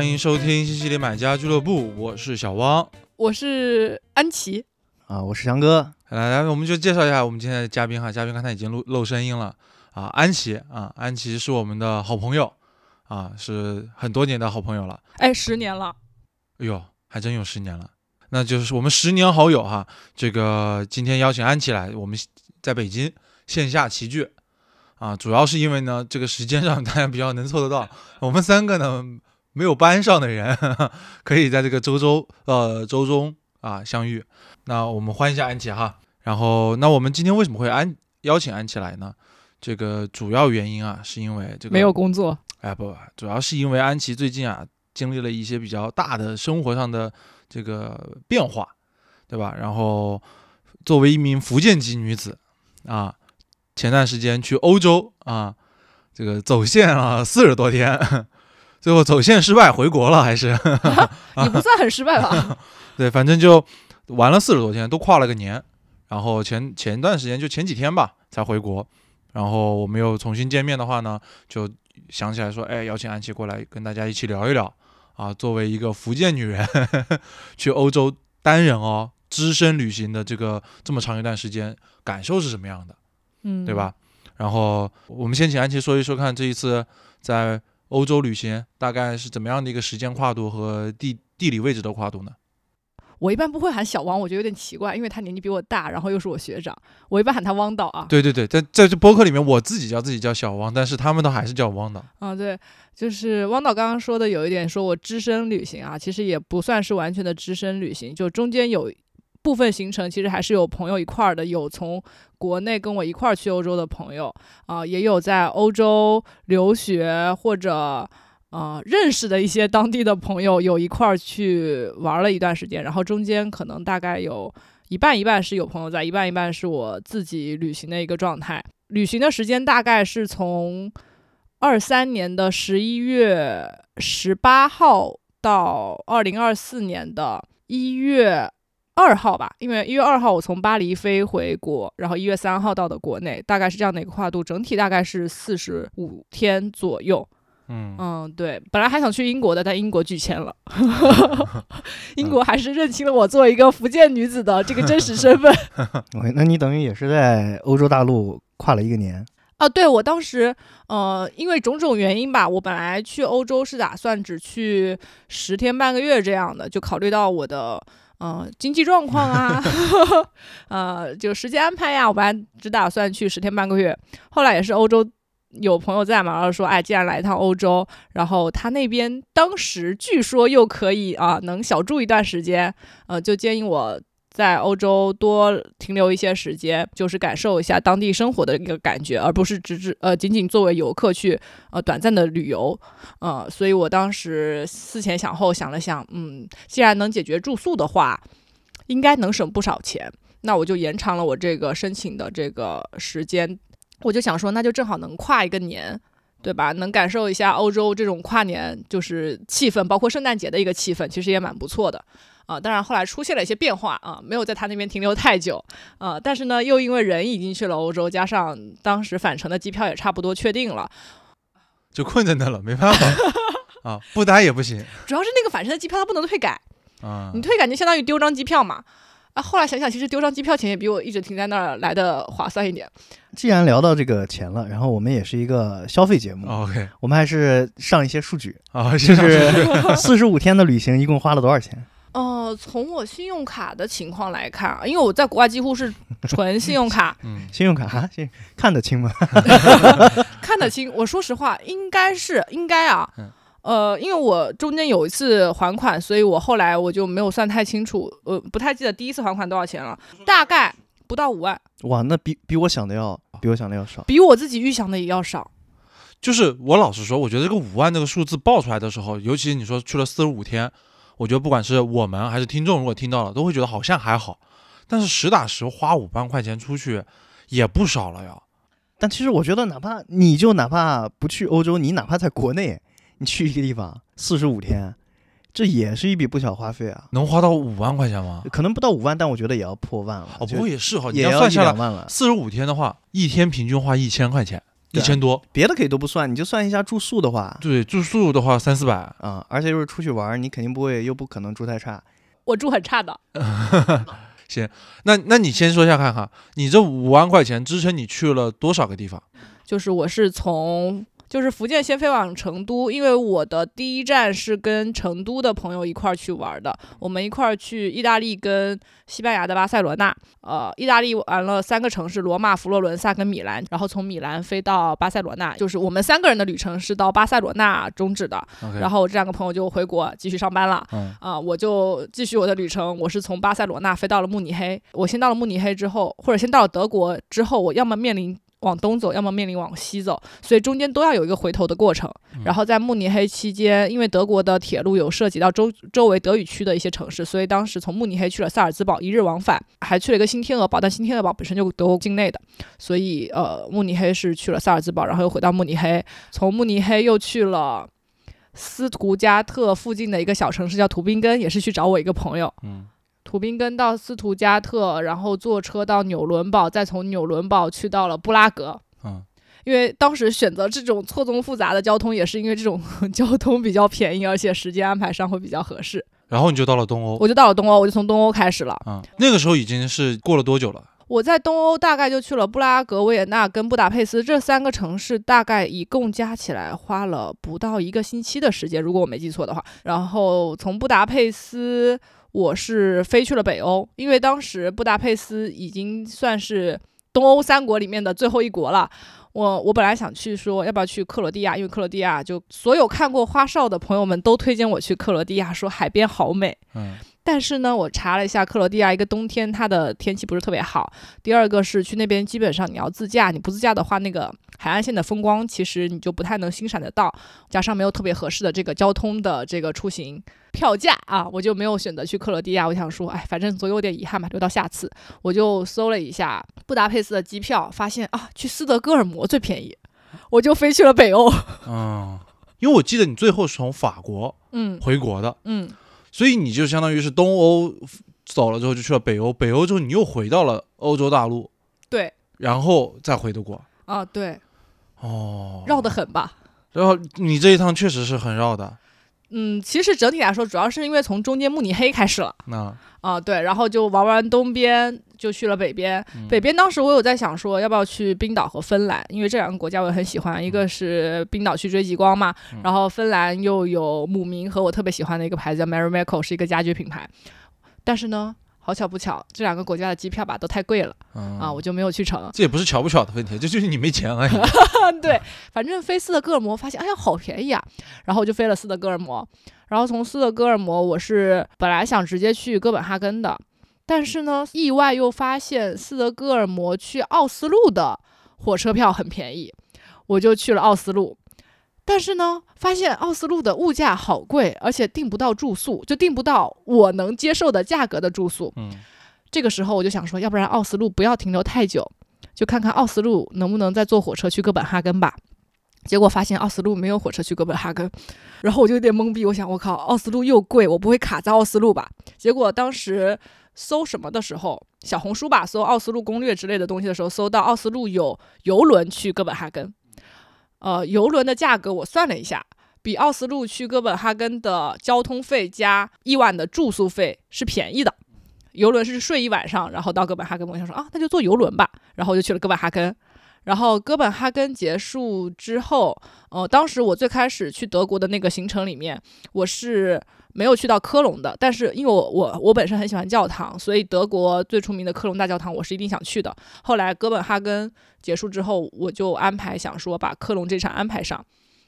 欢迎收听西西里买家俱乐部，我是小汪。我是安琪，啊，我是翔哥。来来，我们就介绍一下我们今天的嘉宾哈，嘉宾刚才已经露露声音了啊，安琪啊，安琪是我们的好朋友啊，是很多年的好朋友了。哎，十年了，哎呦，还真有十年了，那就是我们十年好友哈。这个今天邀请安琪来，我们在北京线下齐聚啊，主要是因为呢，这个时间上大家比较能凑得到，我们三个呢没有班上的人 可以在这个周周呃周中啊相遇。那我们欢迎一下安琪哈。然后，那我们今天为什么会安邀请安琪来呢？这个主要原因啊，是因为这个没有工作。哎不，主要是因为安琪最近啊经历了一些比较大的生活上的这个变化，对吧？然后作为一名福建籍女子啊，前段时间去欧洲啊，这个走线了四十多天，最后走线失败回国了，还是 也不算很失败吧？对，反正就玩了四十多天，都跨了个年。然后前前段时间就前几天吧才回国，然后我们又重新见面的话呢，就想起来说，哎，邀请安琪过来跟大家一起聊一聊啊。作为一个福建女人，去欧洲单人哦，只身旅行的这个这么长一段时间，感受是什么样的？嗯，对吧？然后我们先请安琪说一说，看这一次在欧洲旅行大概是怎么样的一个时间跨度和地地理位置的跨度呢？我一般不会喊小汪，我觉得有点奇怪，因为他年纪比我大，然后又是我学长，我一般喊他汪导啊。对对对，在在这播客里面，我自己叫自己叫小汪，但是他们都还是叫汪导。啊，对，就是汪导刚刚说的有一点，说我只身旅行啊，其实也不算是完全的只身旅行，就中间有部分行程其实还是有朋友一块儿的，有从国内跟我一块儿去欧洲的朋友啊，也有在欧洲留学或者。啊，认识的一些当地的朋友有一块儿去玩了一段时间，然后中间可能大概有一半一半是有朋友在，一半一半是我自己旅行的一个状态。旅行的时间大概是从二三年的十一月十八号到二零二四年的一月二号吧，因为一月二号我从巴黎飞回国，然后一月三号到的国内，大概是这样的一个跨度，整体大概是四十五天左右。嗯嗯，对，本来还想去英国的，但英国拒签了。英国还是认清了我作为一个福建女子的这个真实身份。那你等于也是在欧洲大陆跨了一个年啊？对，我当时呃，因为种种原因吧，我本来去欧洲是打算只去十天半个月这样的，就考虑到我的嗯经济状况啊，呃，就时间安排呀，我本来只打算去十天半个月，后来也是欧洲。有朋友在嘛，然后说，哎，既然来一趟欧洲，然后他那边当时据说又可以啊，能小住一段时间，呃，就建议我在欧洲多停留一些时间，就是感受一下当地生活的一个感觉，而不是只只呃仅仅作为游客去呃短暂的旅游，呃，所以我当时思前想后想了想，嗯，既然能解决住宿的话，应该能省不少钱，那我就延长了我这个申请的这个时间。我就想说，那就正好能跨一个年，对吧？能感受一下欧洲这种跨年就是气氛，包括圣诞节的一个气氛，其实也蛮不错的啊。当然后来出现了一些变化啊，没有在他那边停留太久啊。但是呢，又因为人已经去了欧洲，加上当时返程的机票也差不多确定了，就困在那了，没办法 啊，不待也不行。主要是那个返程的机票它不能退改啊，你退改就相当于丢张机票嘛。啊，后来想想，其实丢张机票钱也比我一直停在那儿来的划算一点。既然聊到这个钱了，然后我们也是一个消费节目，OK，我们还是上一些数据啊，就是四十五天的旅行一共花了多少钱？哦，从我信用卡的情况来看啊，因为我在国外几乎是纯信用卡，嗯，信用卡哈，看得清吗？看得清，我说实话，应该是应该啊。呃，因为我中间有一次还款，所以我后来我就没有算太清楚，呃，不太记得第一次还款多少钱了，大概不到五万。哇，那比比我想的要比我想的要少，比我自己预想的也要少。就是我老实说，我觉得这个五万这个数字报出来的时候，尤其你说去了四十五天，我觉得不管是我们还是听众，如果听到了，都会觉得好像还好。但是实打实花五万块钱出去也不少了呀。但其实我觉得，哪怕你就哪怕不去欧洲，你哪怕在国内。你去一个地方四十五天，这也是一笔不小花费啊！能花到五万块钱吗？可能不到五万，但我觉得也要破万了。哦，不过也是哈，也要算下来万了。四十五天的话，一天平均花一千块钱。对啊千多。别的可以都不算，你就算一下住宿的话，对，住宿的话三四百，啊、而且又是出去玩，你肯定不会，又不可能住太差。我住很差的，行那那你先说一下看哈，你这五万块钱支撑你去了多少个地方？就是我是从就是福建先飞往成都，因为我的第一站是跟成都的朋友一块儿去玩的，我们一块儿去意大利跟西班牙的巴塞罗那，呃，意大利玩了三个城市：罗马、佛罗伦萨跟米兰，然后从米兰飞到巴塞罗那，就是我们三个人的旅程是到巴塞罗那终止的然后我这两个朋友就回国继续上班了。嗯啊、我就继续我的旅程。我是从巴塞罗那飞到了慕尼黑。我先到了慕尼黑之后，或者先到了德国之后，我要么面临往东走，要么面临往西走，所以中间都要有一个回头的过程。然后在慕尼黑期间，因为德国的铁路有涉及到周周围德语区的一些城市，所以当时从慕尼黑去了萨尔兹堡，一日往返，还去了一个新天鹅堡，但新天鹅堡本身就德国境内的，所以呃，慕尼黑是去了萨尔兹堡，然后又回到慕尼黑，从慕尼黑又去了。斯图加特附近的一个小城市叫图宾根，也是去找我一个朋友。嗯图宾根到斯图加特，然后坐车到纽伦堡，再从纽伦堡去到了布拉格。嗯因为当时选择这种错综复杂的交通，也是因为这种 交通比较便宜，而且时间安排上会比较合适。然后你就到了东欧我就到了东欧，我就从东欧开始了。嗯、那个时候已经是过了多久了？我在东欧大概就去了布拉格、维也纳跟布达佩斯这三个城市，大概一共加起来花了不到一个星期的时间，如果我没记错的话。然后从布达佩斯，我是飞去了北欧，因为当时布达佩斯已经算是东欧三国里面的最后一国了。我我本来想去说要不要去克罗地亚，因为克罗地亚就所有看过花少的朋友们都推荐我去克罗地亚，说海边好美。嗯但是呢，我查了一下克罗地亚，一个冬天它的天气不是特别好。第二个是去那边基本上你要自驾，你不自驾的话，那个海岸线的风光其实你就不太能欣赏得到，加上没有特别合适的这个交通的这个出行票价啊，我就没有选择去克罗地亚。我想说，哎，反正总有点遗憾吧，留到下次。我就搜了一下布达佩斯的机票，发现啊，去斯德哥尔摩最便宜，我就飞去了北欧。嗯，因为我记得你最后是从法国嗯回国的，嗯，所以你就相当于是东欧走了之后就去了北欧，北欧之后你又回到了欧洲大陆，对然后再回的国。啊，对，哦，绕得很吧。然后你这一趟确实是很绕的。嗯，其实整体来说，主要是因为从中间慕尼黑开始了。那啊，对，然后就玩完东边，就去了北边。嗯北边当时我有在想说，要不要去冰岛和芬兰，因为这两个国家我也很喜欢。一个是冰岛去追极光嘛，嗯然后芬兰又有姆明和我特别喜欢的一个牌子叫 Marimekko，是一个家居品牌。但是呢，好巧不巧，这两个国家的机票吧都太贵了嗯啊，我就没有去成。这也不是巧不巧的问题，这就是你没钱而已。对，反正飞斯德哥尔摩发现，哎呀，好便宜啊！然后我就飞了斯德哥尔摩，然后从斯德哥尔摩，我是本来想直接去哥本哈根的，但是呢，意外又发现斯德哥尔摩去奥斯陆的火车票很便宜，我就去了奥斯陆。但是呢，发现奥斯陆的物价好贵，而且订不到住宿，就订不到我能接受的价格的住宿。嗯这个时候我就想说，要不然奥斯陆不要停留太久，就看看奥斯陆能不能再坐火车去哥本哈根吧。结果发现奥斯陆没有火车去哥本哈根，然后我就有点懵逼，我想我靠，奥斯陆又贵，我不会卡在奥斯陆吧？结果当时搜什么的时候，小红书吧，搜奥斯陆攻略之类的东西的时候，搜到奥斯陆有游轮去哥本哈根，呃，游轮的价格我算了一下，比奥斯陆去哥本哈根的交通费加一晚的住宿费是便宜的。游轮是睡一晚上，然后到哥本哈根，我想说啊，那就坐游轮吧，然后就去了哥本哈根。然后哥本哈根结束之后，呃，当时我最开始去德国的那个行程里面，我是没有去到科隆的，但是因为我我我本身很喜欢教堂，所以德国最出名的科隆大教堂我是一定想去的。后来哥本哈根结束之后，我就安排想说把科隆这场安排上，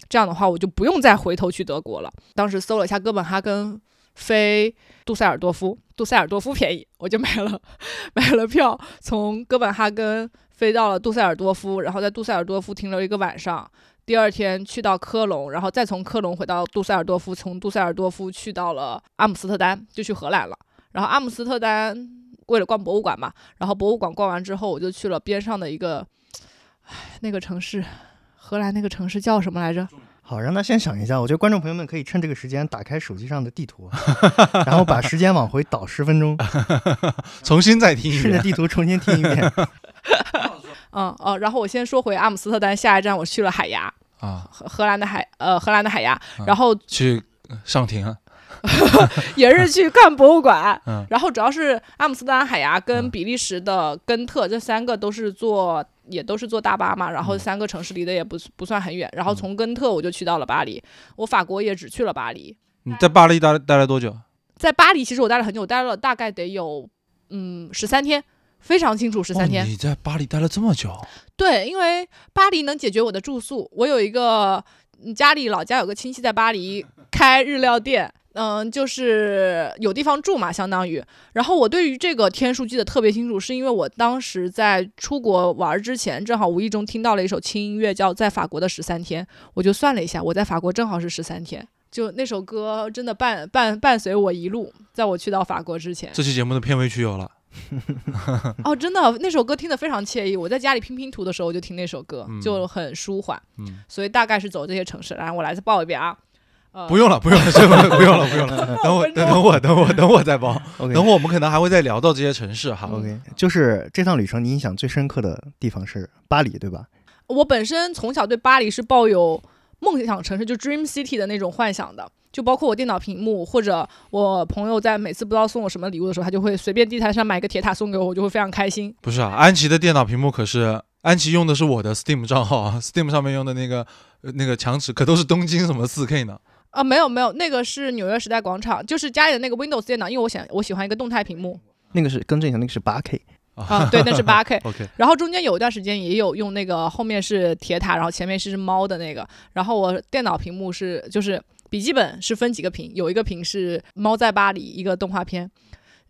这样的话我就不用再回头去德国了。当时搜了一下哥本哈根飞杜塞尔多夫，杜塞尔多夫便宜，我就买了买了票，从哥本哈根飞到了杜塞尔多夫，然后在杜塞尔多夫停留一个晚上。第二天去到科隆，然后再从科隆回到杜塞尔多夫，从杜塞尔多夫去到了阿姆斯特丹，就去荷兰了。然后阿姆斯特丹为了逛博物馆嘛，然后博物馆逛完之后，我就去了边上的一个，唉，那个城市，荷兰那个城市叫什么来着？好，让他先想一下。我觉得观众朋友们可以趁这个时间打开手机上的地图，然后把时间往回倒十分钟，重新再听一遍。顺着地图重新听一遍。嗯呃，然后我先说回阿姆斯特丹，下一站我去了海牙，啊，荷荷兰的海呃荷兰的海牙，嗯然后去上庭啊，也是去看博物馆，嗯。然后主要是阿姆斯特丹、海牙跟嗯比利时的根特这三个都是坐也都是坐大巴嘛，然后嗯。三个城市离得也不不算很远，然后嗯。从根特我就去到了巴黎，我法国也只去了巴黎，你在巴黎待待了多久？在巴黎其实我待了很久，我待了大概得有嗯十三天。非常清楚，十三天、哦。你在巴黎待了这么久？对，因为巴黎能解决我的住宿。我有一个嗯家里老家有个亲戚在巴黎开日料店，嗯，就是有地方住嘛，相当于。然后我对于这个天数记得特别清楚，是因为我当时在出国玩之前，正好无意中听到了一首轻音乐，叫《在法国的十三天》，我就算了一下，我在法国正好是十三天。就那首歌真的伴伴伴随我一路，在我去到法国之前。这期节目的片尾曲有了。哦，真的，那首歌听得非常惬意。我在家里拼拼图的时候就听那首歌，嗯就很舒缓。嗯，所以大概是走这些城市。来，我来再报一遍啊。呃，不用了，不用了，这个 不用了，不用了。等我，等等我，等我，等我再报。等会儿我们可能还会再聊到这些城市哈。OK，就是这趟旅程你印象最深刻的地方是巴黎，对吧？我本身从小对巴黎是抱有梦想城市，就 Dream City 的那种幻想的。就包括我电脑屏幕，或者我朋友在每次不知道送我什么礼物的时候，他就会随便地摊上买一个铁塔送给我，我就会非常开心。不是啊，安琪的电脑屏幕可是安琪用的是我的 Steam 账号啊，Steam 上面用的那个呃那个墙纸可都是东京什么 4K 呢？啊，没有没有，那个是纽约时代广场，就是家里的那个 Windows 电脑，因为我想我喜欢一个动态屏幕那个是更正一下，那个是八 K。啊，对，那是八 K。OK，然后中间有一段时间也有用那个后面是铁塔，然后前面是只猫的那个。然后我电脑屏幕是就是笔记本是分几个屏，有一个屏是《猫在巴黎》一个动画片。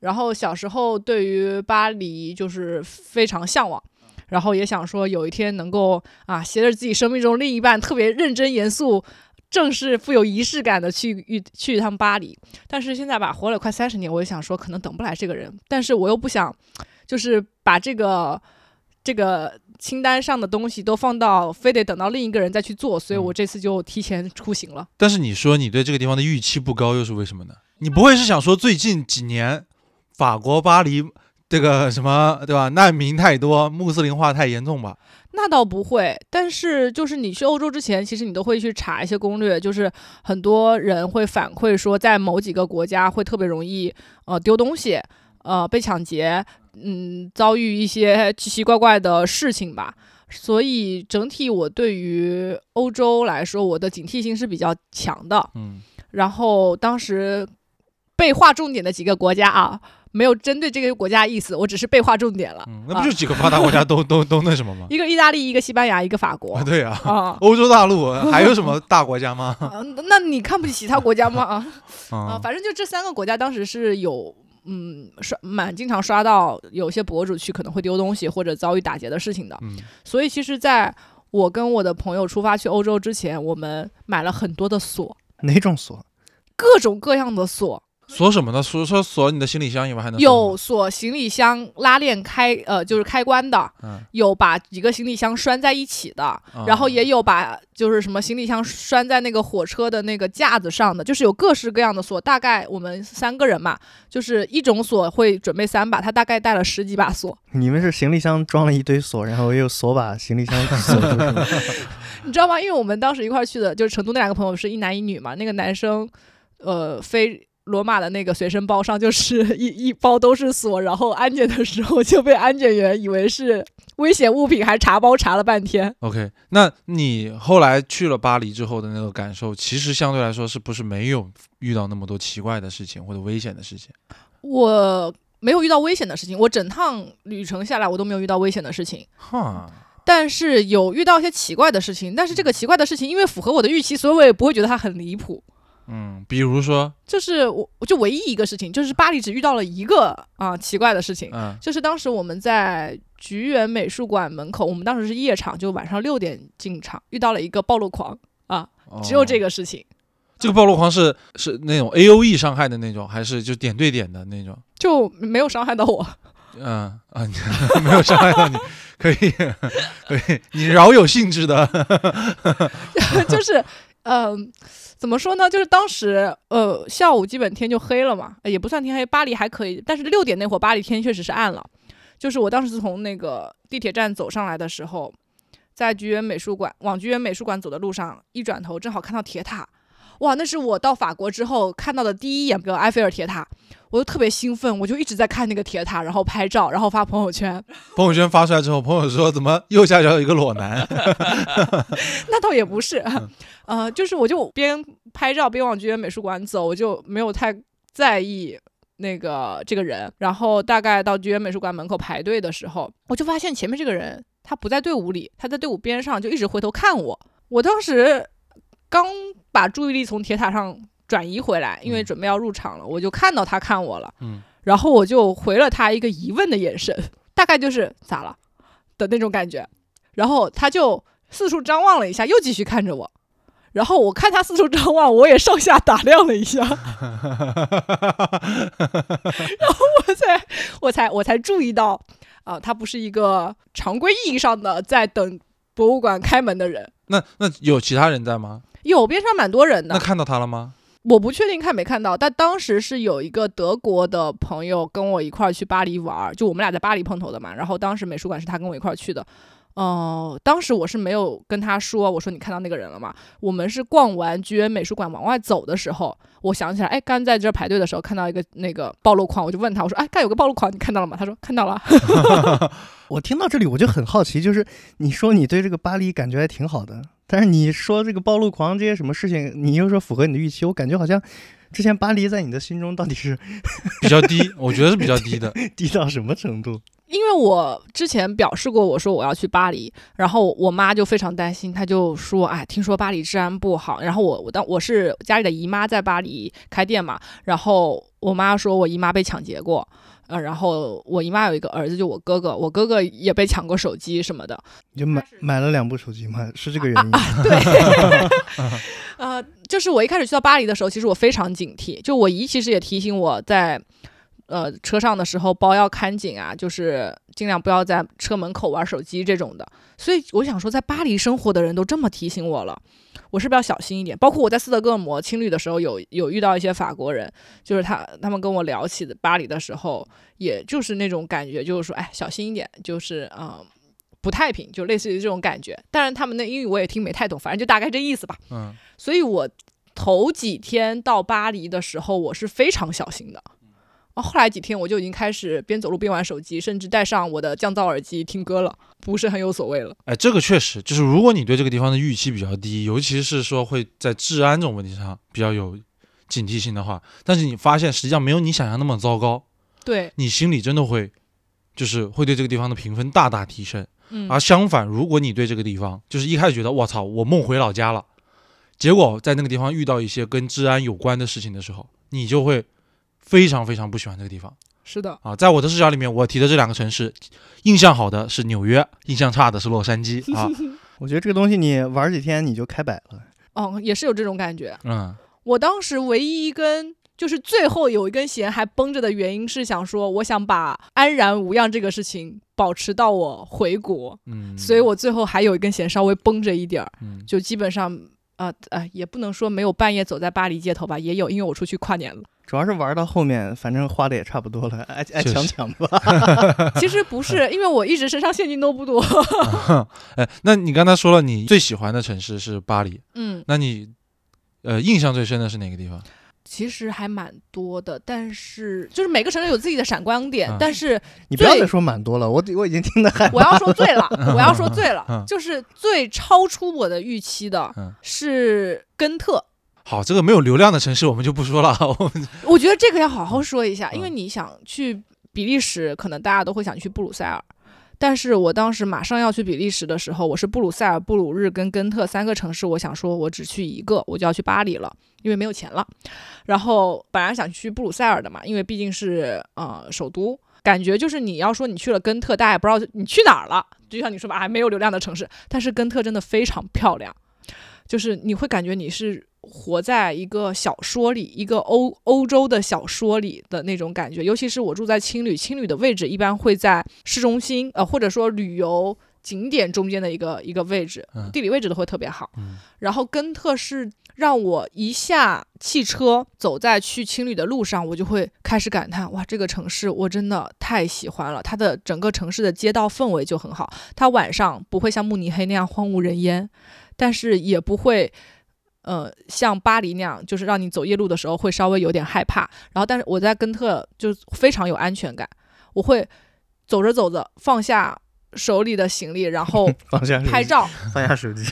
然后小时候对于巴黎就是非常向往，然后也想说有一天能够啊携着自己生命中另一半特别认真严肃。正式富有仪式感的去去去一趟巴黎，但是现在吧，活了快三十年，我也想说可能等不来这个人，但是我又不想，就是把这个这个清单上的东西都放到非得等到另一个人再去做，所以我这次就提前出行了。但是你说你对这个地方的预期不高，又是为什么呢？你不会是想说最近几年法国巴黎这个什么对吧？难民太多，穆斯林化太严重吧？那倒不会，但是就是你去欧洲之前，其实你都会去查一些攻略，就是很多人会反馈说，在某几个国家会特别容易呃丢东西，呃被抢劫，嗯遭遇一些 奇奇怪怪的事情吧。所以整体我对于欧洲来说，我的警惕性是比较强的。嗯，然后当时被划重点的几个国家啊，没有针对这个国家意思，我只是被划重点了。嗯，那不就几个发达国家都、都都那什么吗？一个意大利，一个西班牙，一个法国啊，对啊，啊。欧洲大陆还有什么大国家吗？啊，那你看不起其他国家吗？啊，反正就这三个国家当时是有，嗯，刷蛮经常刷到有些博主去可能会丢东西或者遭遇打劫的事情的。嗯，所以其实在我跟我的朋友出发去欧洲之前，我们买了很多的锁，哪种锁？各种各样的锁，锁什么呢？锁说锁你的行李箱以外还能有锁行李箱拉链开，呃，就是开关的，嗯，有把几个行李箱拴在一起的，啊然后也有把就是什么行李箱拴在那个火车的那个架子上的，就是有各式各样的锁。大概我们三个人嘛，就是一种锁会准备三把，他大概带了十几把锁。你们是行李箱装了一堆锁，然后又锁把行李箱锁住 你知道吗？因为我们当时一块儿去的，就是成都那两个朋友是一男一女嘛，那个男生，呃，飞。罗马的那个随身包上就是 一一包都是锁，然后安检的时候就被安检员以为是危险物品，还查包查了半天。OK，那你后来去了巴黎之后的那个感受，其实相对来说是不是没有遇到那么多奇怪的事情或者危险的事情？我没有遇到危险的事情，我整趟旅程下来我都没有遇到危险的事情，哈，但是有遇到一些奇怪的事情。但是这个奇怪的事情，因为符合我的预期，所以我也不会觉得它很离谱。嗯，比如说，就是我，我就唯一一个事情，就是巴黎只遇到了一个啊奇怪的事情，嗯就是当时我们在菊园美术馆门口，我们当时是夜场，就晚上六点进场，遇到了一个暴露狂啊，只有这个。事情，这个暴露狂是是那种 A O E 伤害的那种，还是就点对点的那种？就没有伤害到我。嗯啊，你 没有伤害到你，可以 可以，你饶有兴致的。就是，嗯、怎么说呢？就是当时，呃，下午基本天就黑了嘛，也不算天黑，巴黎还可以，但是六点那会儿巴黎天确实是暗了。就是我当时从那个地铁站走上来的时候，在菊园美术馆往菊园美术馆走的路上，一转头正好看到铁塔，哇，那是我到法国之后看到的第一眼个埃菲尔铁塔，我就特别兴奋，我就一直在看那个铁塔，然后拍照，然后发朋友圈。朋友圈发出来之后，朋友说怎么右下角有一个裸男？那倒也不是，呃，就是我就边拍照边往菊园美术馆走，我就没有太在意。那个这个人，然后大概到菊园美术馆门口排队的时候，我就发现前面这个人他不在队伍里，他在队伍边上，就一直回头看我。我当时刚把注意力从铁塔上转移回来，因为准备要入场了，我就看到他看我了。嗯，然后我就回了他一个疑问的眼神，大概就是咋了的那种感觉。然后他就四处张望了一下，又继续看着我。然后我看他四处张望，我也上下打量了一下，然后我才我才我才注意到，啊，他不是一个常规意义上的在等博物馆开门的人。那那有其他人在吗？有边上蛮多人的。那看到他了吗？我不确定看没看到，但当时是有一个德国的朋友跟我一块儿去巴黎玩，就我们俩在巴黎碰头的嘛。然后当时美术馆是他跟我一块儿去的。哦，当时我是没有跟他说，我说你看到那个人了吗？我们是逛完剧院美术馆往外走的时候，我想起来，哎，刚在这排队的时候看到一个那个暴露狂，我就问他，我说，哎，刚有个暴露狂，你看到了吗？他说看到了。我听到这里我就很好奇，就是你说你对这个巴黎感觉还挺好的，但是你说这个暴露狂这些什么事情，你又说符合你的预期，我感觉好像之前巴黎在你的心中到底是 比较低，我觉得是比较低的，低到什么程度？因为我之前表示过，我说我要去巴黎，然后我妈就非常担心，她就说：“哎，听说巴黎治安不好。”然后我我当我是家里的姨妈在巴黎开店嘛，然后我妈说我姨妈被抢劫过，呃，然后我姨妈有一个儿子，就我哥哥，我哥哥也被抢过手机什么的。你就买买了两部手机吗？是这个原因啊？对，呃，就是我一开始去到巴黎的时候，其实我非常警惕，就我姨其实也提醒我在。呃，车上的时候包要看紧啊，就是尽量不要在车门口玩手机这种的。所以我想说，在巴黎生活的人都这么提醒我了，我是不是要小心一点？包括我在斯德哥尔摩青旅的时候，有有遇到一些法国人，就是他他们跟我聊起的巴黎的时候，也就是那种感觉，就是说，哎，小心一点，就是嗯，不太平，就类似于这种感觉。当然，他们的英语我也听没太懂，反正就大概这意思吧。嗯，所以我头几天到巴黎的时候，我是非常小心的。哦，后来几天我就已经开始边走路边玩手机，甚至戴上我的降噪耳机听歌了，不是很有所谓了。哎，这个确实就是，如果你对这个地方的预期比较低，尤其是说会在治安这种问题上比较有警惕性的话，但是你发现实际上没有你想象那么糟糕，对你心里真的会就是会对这个地方的评分大大提升。嗯，而相反，如果你对这个地方就是一开始觉得我操，我梦回老家了，结果在那个地方遇到一些跟治安有关的事情的时候，你就会。非常非常不喜欢这个地方，是的啊，在我的视角里面，我提的这两个城市，印象好的是纽约，印象差的是洛杉矶 啊。我觉得这个东西你玩几天你就开摆了。哦，也是有这种感觉。嗯，我当时唯一一根就是最后有一根弦还绷着的原因是想说，我想把安然无恙这个事情保持到我回国。嗯，所以我最后还有一根弦稍微绷着一点儿，嗯，就基本上啊啊，也不能说没有半夜走在巴黎街头吧，也有，因为我出去跨年了。主要是玩到后面，反正花的也差不多了，爱爱抢抢吧。其实不是，因为我一直身上现金都不多。哎，那你刚才说了，你最喜欢的城市是巴黎，嗯，那你呃印象最深的是哪个地方？其实还蛮多的，但是就是每个城市有自己的闪光点，嗯但是你不要再说蛮多了，我我已经听得害怕。我要说醉了，我要说醉了，嗯就是最超出我的预期的嗯是根特。好，这个没有流量的城市我们就不说了。我们我觉得这个要好好说一下，嗯因为你想去比利时，可能大家都会想去布鲁塞尔。但是我当时马上要去比利时的时候，我是布鲁塞尔、布鲁日跟根特三个城市，我想说我只去一个，我就要去巴黎了，因为没有钱了。然后本来想去布鲁塞尔的嘛，因为毕竟是呃首都，感觉就是你要说你去了根特，大家也不知道你去哪儿了。就像你说吧，还没有流量的城市，但是根特真的非常漂亮，就是你会感觉你是活在一个小说里，一个欧欧洲的小说里的那种感觉。尤其是我住在青旅，青旅的位置一般会在市中心，呃，或者说旅游景点中间的一个一个位置，嗯地理位置都会特别好。嗯然后根特是让我一下汽车走在去青旅的路上，我就会开始感叹：哇，这个城市我真的太喜欢了。它的整个城市的街道氛围就很好，它晚上不会像慕尼黑那样荒无人烟，但是也不会。呃，像巴黎那样，就是让你走夜路的时候会稍微有点害怕。然后，但是我在根特就非常有安全感。我会走着走着放下手里的行李，然后 放下手机拍，照。放下手机。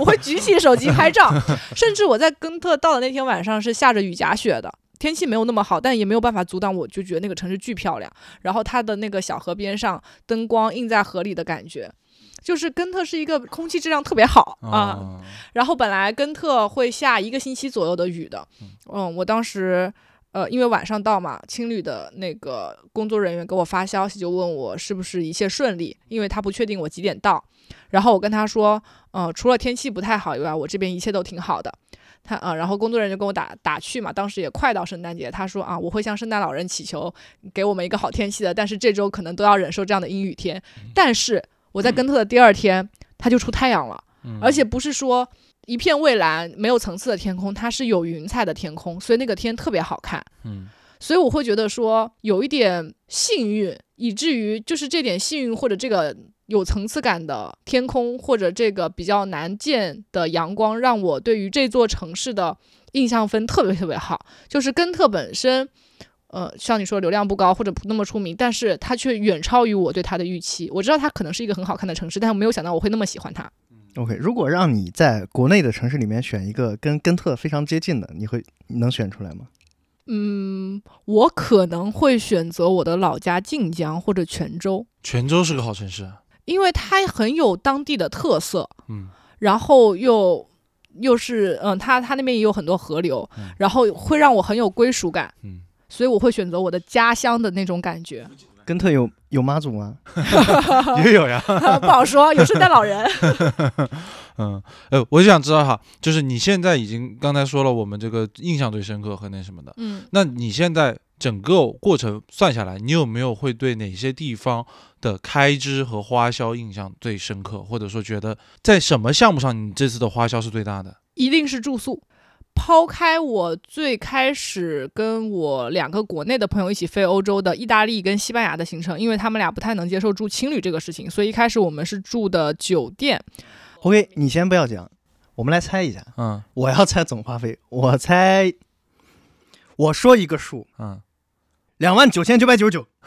我会举起手机拍照。甚至我在根特到的那天晚上是下着雨夹雪的，天气没有那么好，但也没有办法阻挡我，就觉得那个城市巨漂亮。然后它的那个小河边上，灯光映在河里的感觉。就是根特是一个空气质量特别好啊，哦然后本来根特会下一个星期左右的雨的，嗯，我当时呃因为晚上到嘛，青旅的那个工作人员给我发消息，就问我是不是一切顺利，因为他不确定我几点到，然后我跟他说，呃，除了天气不太好以外，我这边一切都挺好的。他啊、然后工作人员就跟我打打趣嘛，当时也快到圣诞节，他说啊，我会向圣诞老人祈求给我们一个好天气的，但是这周可能都要忍受这样的阴雨天。但是我在根特的第二天，它就出太阳了。嗯而且不是说一片蔚蓝、没有层次的天空，它是有云彩的天空，所以那个天特别好看。嗯所以我会觉得说有一点幸运，以至于就是这点幸运或者这个有层次感的天空，或者这个比较难见的阳光，让我对于这座城市的印象分特别特别好。就是根特本身。呃，像你说流量不高或者不那么出名，但是它却远超于我对它的预期。我知道它可能是一个很好看的城市，但我没有想到我会那么喜欢它。OK，如果让你在国内的城市里面选一个跟根特非常接近的，你会你能选出来吗？嗯，我可能会选择我的老家晋江或者泉州，泉州是个好城市，啊因为它很有当地的特色，嗯然后又又是嗯，它它那边也有很多河流，嗯然后会让我很有归属感，嗯，所以我会选择我的家乡的那种感觉。根特有有妈祖吗？也有呀，不好说，有圣诞老人。嗯，呃，我就想知道哈，就是你现在已经刚才说了，我们这个印象最深刻和那什么的，嗯那你现在整个过程算下来，你有没有会对哪些地方的开支和花销印象最深刻，或者说觉得在什么项目上你这次的花销是最大的？一定是住宿。抛开我最开始跟我两个国内的朋友一起飞欧洲的意大利跟西班牙的行程，因为他们俩不太能接受住青旅这个事情，所以一开始我们是住的酒店。OK，你先不要讲，我们来猜一下。嗯我要猜总花费，我猜，我说一个数，嗯，两万九千九百九十九。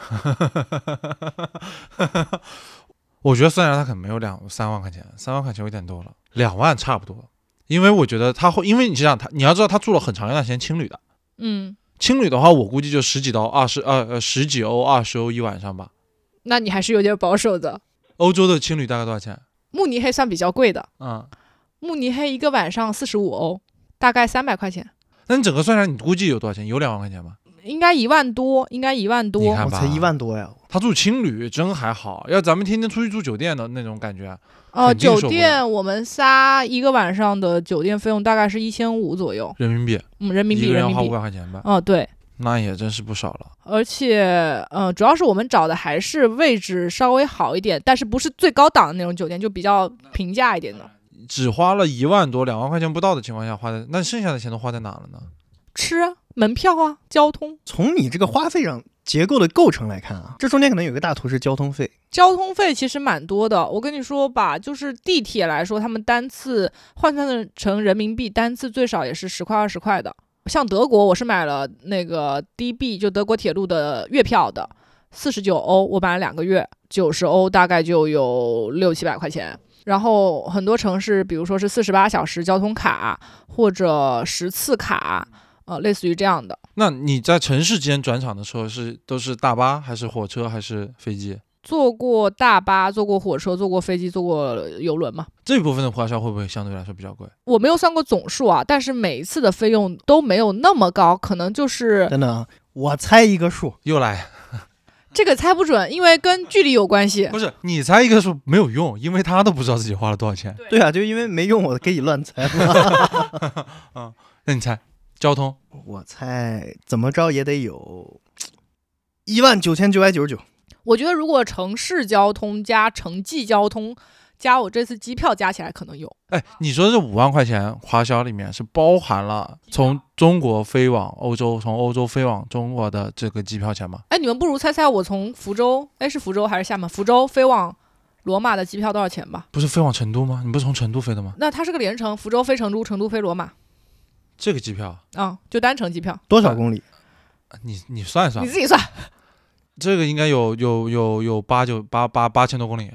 我觉得算下来他可能没有两三万块钱，三万块钱有点多了，两万差不多。因为我觉得他会，因为你想想他，你要知道他住了很长一段时间青旅的，嗯，青旅的话，我估计就十几刀、二十呃呃十几欧、二十欧一晚上吧。那你还是有点保守的。欧洲的青旅大概多少钱？慕尼黑算比较贵的，嗯，慕尼黑一个晚上四十五欧，大概三百块钱，那你整个算下来，你估计有多少钱？有两万块钱吧？应该一万多，应该一万你多。看吧，我才一万多呀！他住青旅真还好，要咱们天天出去住酒店的那种感觉，哦呃，酒店我们仨一个晚上的酒店费用大概是一千五左右，人民币嗯，人民币，一个人要花五。百块钱吧，哦，对，那也真是不少了。而且，呃，主要是我们找的还是位置稍微好一点，但是不是最高档的那种酒店，就比较平价一点的。只花了一万多、两万块钱不到的情况下花在，那剩下的钱都花在哪了呢？吃啊，门票啊，交通，从你这个花费上结构的构成来看啊，这中间可能有个大图是交通费，交通费其实蛮多的。我跟你说吧，就是地铁来说，他们单次换算成人民币，单次最少也是十块二十块的。像德国，我是买了那个 DB，就德国铁路的月票的，四十九欧，我买了两个月，九十欧大概就有六七百块钱。然后很多城市，比如说是四十八小时交通卡或者十次卡，呃，类似于这样的。那你在城市间转场的时候是都是大巴还是火车还是飞机？坐过大巴，坐过火车，坐过飞机，坐过游轮嘛。这部分的花销会不会相对来说比较贵？我没有算过总数啊，但是每一次的费用都没有那么高，可能就是等等啊，我猜一个数，又来，这个猜不准，因为跟距离有关系。不是你猜一个数没有用，因为他都不知道自己花了多少钱。对啊，就因为没用，我给你乱猜 嗯。那你猜交通我猜怎么着也得有一万九千九百九十九。我觉得如果城市交通加城际交通加我这次机票加起来可能有。哎，你说这五万块钱花销里面是包含了从中国飞往欧洲，从欧洲飞往中国的这个机票钱吗？哎，你们不如猜猜我从福州，哎是福州还是厦门？福州飞往罗马的机票多少钱吧？不是飞往成都吗？你不是从成都飞的吗？那它是个连程，福州飞成都，成都飞罗马，这个机票，啊、就单程机票，多少公里？你你算一算。你，自己算。这个应该有有有有八九八八八千多公里，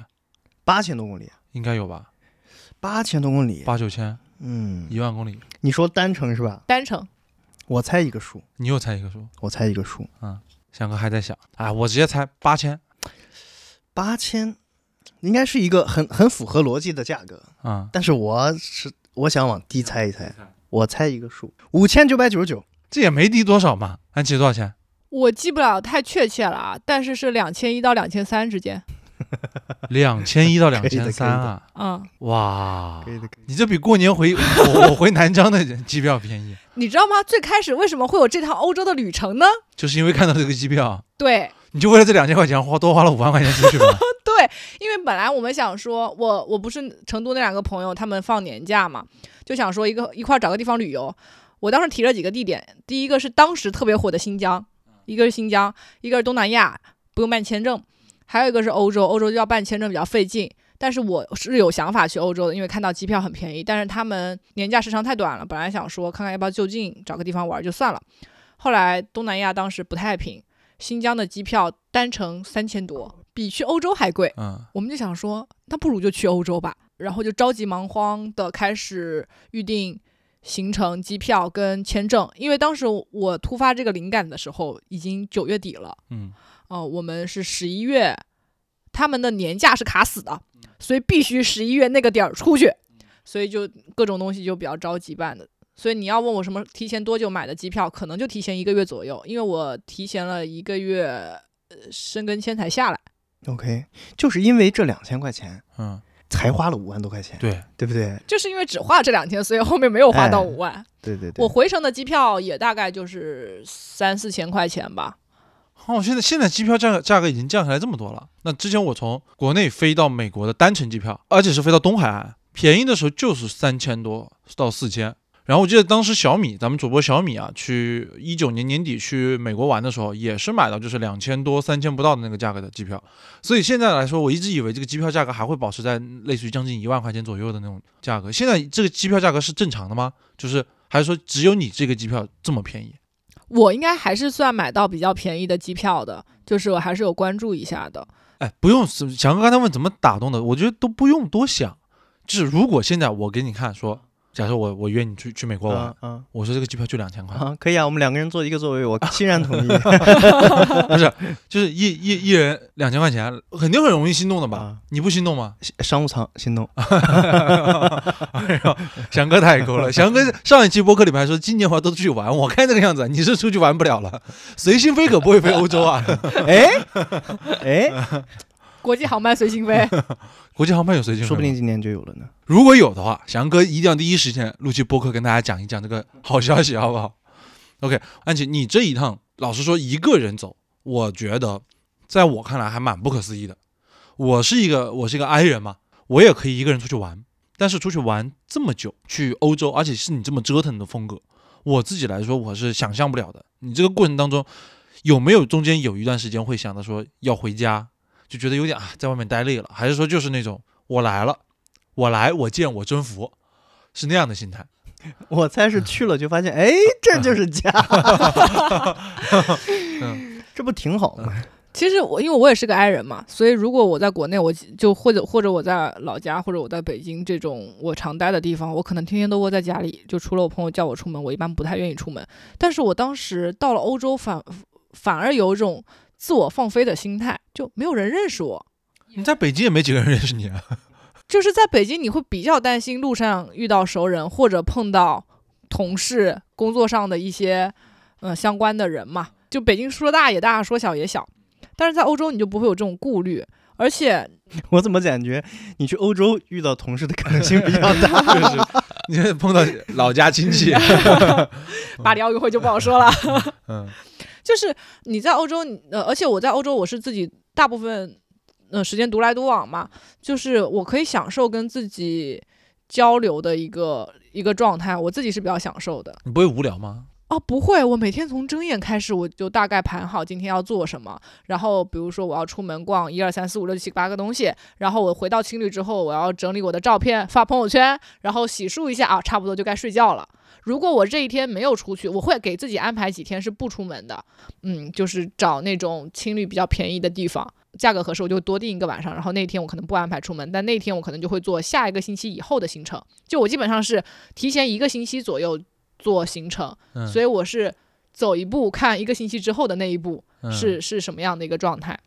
八千多公里，应该有吧？八千多公里，八九千，嗯，一万公里，你说单程是吧？单程，我猜一个数，你又猜一个数。我猜一个数，嗯翔哥还在想，啊，我直接猜八千。八千，应该是一个很很符合逻辑的价格，啊，但是我是我想往低猜一猜，我猜一个数，五千九百九十九，这也没低多少嘛。安琪多少钱？我记不了太确切了啊，但是是两千一到两千三之间。两千一到两千三啊！嗯，哇可，以的，可以你这比过年回我我回南疆的机票便宜，你知道吗？最开始为什么会有这趟欧洲的旅程呢？就是因为看到这个机票，对你就为了这两千块钱花多花了五万块钱出去吗？对，因为本来我们想说，我我不是成都那两个朋友，他们放年假嘛，就想说一个一块儿找个地方旅游。我当时提了几个地点，第一个是当时特别火的新疆，一个是新疆，一个是东南亚，不用办签证，还有一个是欧洲，欧洲就要办签证比较费劲。但是我是有想法去欧洲的，因为看到机票很便宜，但是他们年假时长太短了，本来想说看看要不要就近找个地方玩就算了。后来东南亚当时不太平，新疆的机票单程三千多，比去欧洲还贵。嗯，我们就想说，那不如就去欧洲吧，然后就着急忙慌的开始预定行程、机票跟签证，因为当时我突发这个灵感的时候已经九月底了，嗯，呃，我们是十一月，他们的年假是卡死的，所以必须十一月那个点儿出去，所以就各种东西就比较着急办的。所以你要问我什么提前多久买的机票，可能就提前一个月左右，因为我提前了一个月，呃，申根签才下来。OK，就是因为这两千块钱嗯，才花了五万多块钱，对，对不对？就是因为只花了这两天，所以后面没有花到哎五万。对对对，我回程的机票也大概就是三四千块钱吧。哦，现在现在机票价格价格已经降下来这么多了。那之前我从国内飞到美国的单程机票，而且是飞到东海岸，便宜的时候就是三千多到四千。然后我记得当时小米，咱们主播小米啊，去一九年年底去美国玩的时候，也是买到就是两千多、三千不到的那个价格的机票。所以现在来说，我一直以为这个机票价格还会保持在类似于将近一万块钱左右的那种价格。现在这个机票价格是正常的吗？就是还是说只有你这个机票这么便宜？我应该还是算买到比较便宜的机票的，就是我还是有关注一下的。哎，不用，是翔哥刚才问怎么打动的，我觉得都不用多想。就是如果现在我给你看说，假设我我约你去去美国玩，嗯嗯我说这个机票就两千块，啊，可以啊，我们两个人坐一个座位，我 欣然同意。不是，就是一一一人两千块钱，肯定很容易心动的吧？啊你不心动吗？商务舱心动，哎呦，翔哥太抠了。翔哥上一期播客里面还说今年我要都出去玩，我看这个样子，你是出去玩不了了。随心飞可不会飞欧洲啊，哎哎，国际航班随心飞，国际航班有随心飞，说不定今年就有了呢。如果有的话，翔哥一定要第一时间录期播客跟大家讲一讲这个好消息，好不好？OK，安琪，你这一趟老实说一个人走，我觉得在我看来还蛮不可思议的。我是一个我是一个 I 人嘛，我也可以一个人出去玩，但是出去玩这么久，去欧洲，而且是你这么折腾的风格，我自己来说我是想象不了的。你这个过程当中有没有中间有一段时间会想到说要回家，就觉得有点啊在外面待累了，还是说就是那种我来了？我来，我见，我征服，是那样的心态。我猜是去了就发现，哎，这就是家，嗯这不挺好吗？其实我因为我也是个 I 人嘛，所以如果我在国内，我就或者或者我在老家，或者我在北京这种我常待的地方，我可能天天都窝在家里，就除了我朋友叫我出门，我一般不太愿意出门。但是我当时到了欧洲反反而有一种自我放飞的心态，就没有人认识我。你在北京也没几个人认识你啊。就是在北京，你会比较担心路上遇到熟人或者碰到同事、工作上的一些呃相关的人嘛。就北京说大也大，说小也小，但是在欧洲你就不会有这种顾虑，而且 我怎么感觉你去欧洲遇到同事的可能性比较大？就是你碰到老家亲戚，巴黎奥运会就不好说了。嗯就是你在欧洲，呃，而且我在欧洲，我是自己大部分呃时间独来独往嘛，就是我可以享受跟自己交流的一个一个状态，我自己是比较享受的。你不会无聊吗？哦，不会，我每天从睁眼开始，我就大概盘好今天要做什么。然后，比如说我要出门逛一二三四五六七八个东西，然后我回到青旅之后，我要整理我的照片发朋友圈，然后洗漱一下啊，差不多就该睡觉了。如果我这一天没有出去，我会给自己安排几天是不出门的，嗯，就是找那种青旅比较便宜的地方，价格合适我就多订一个晚上，然后那天我可能不安排出门，但那天我可能就会做下一个星期以后的行程，就我基本上是提前一个星期左右做行程。嗯，所以我是走一步看一个星期之后的那一步嗯是是什么样的一个状态，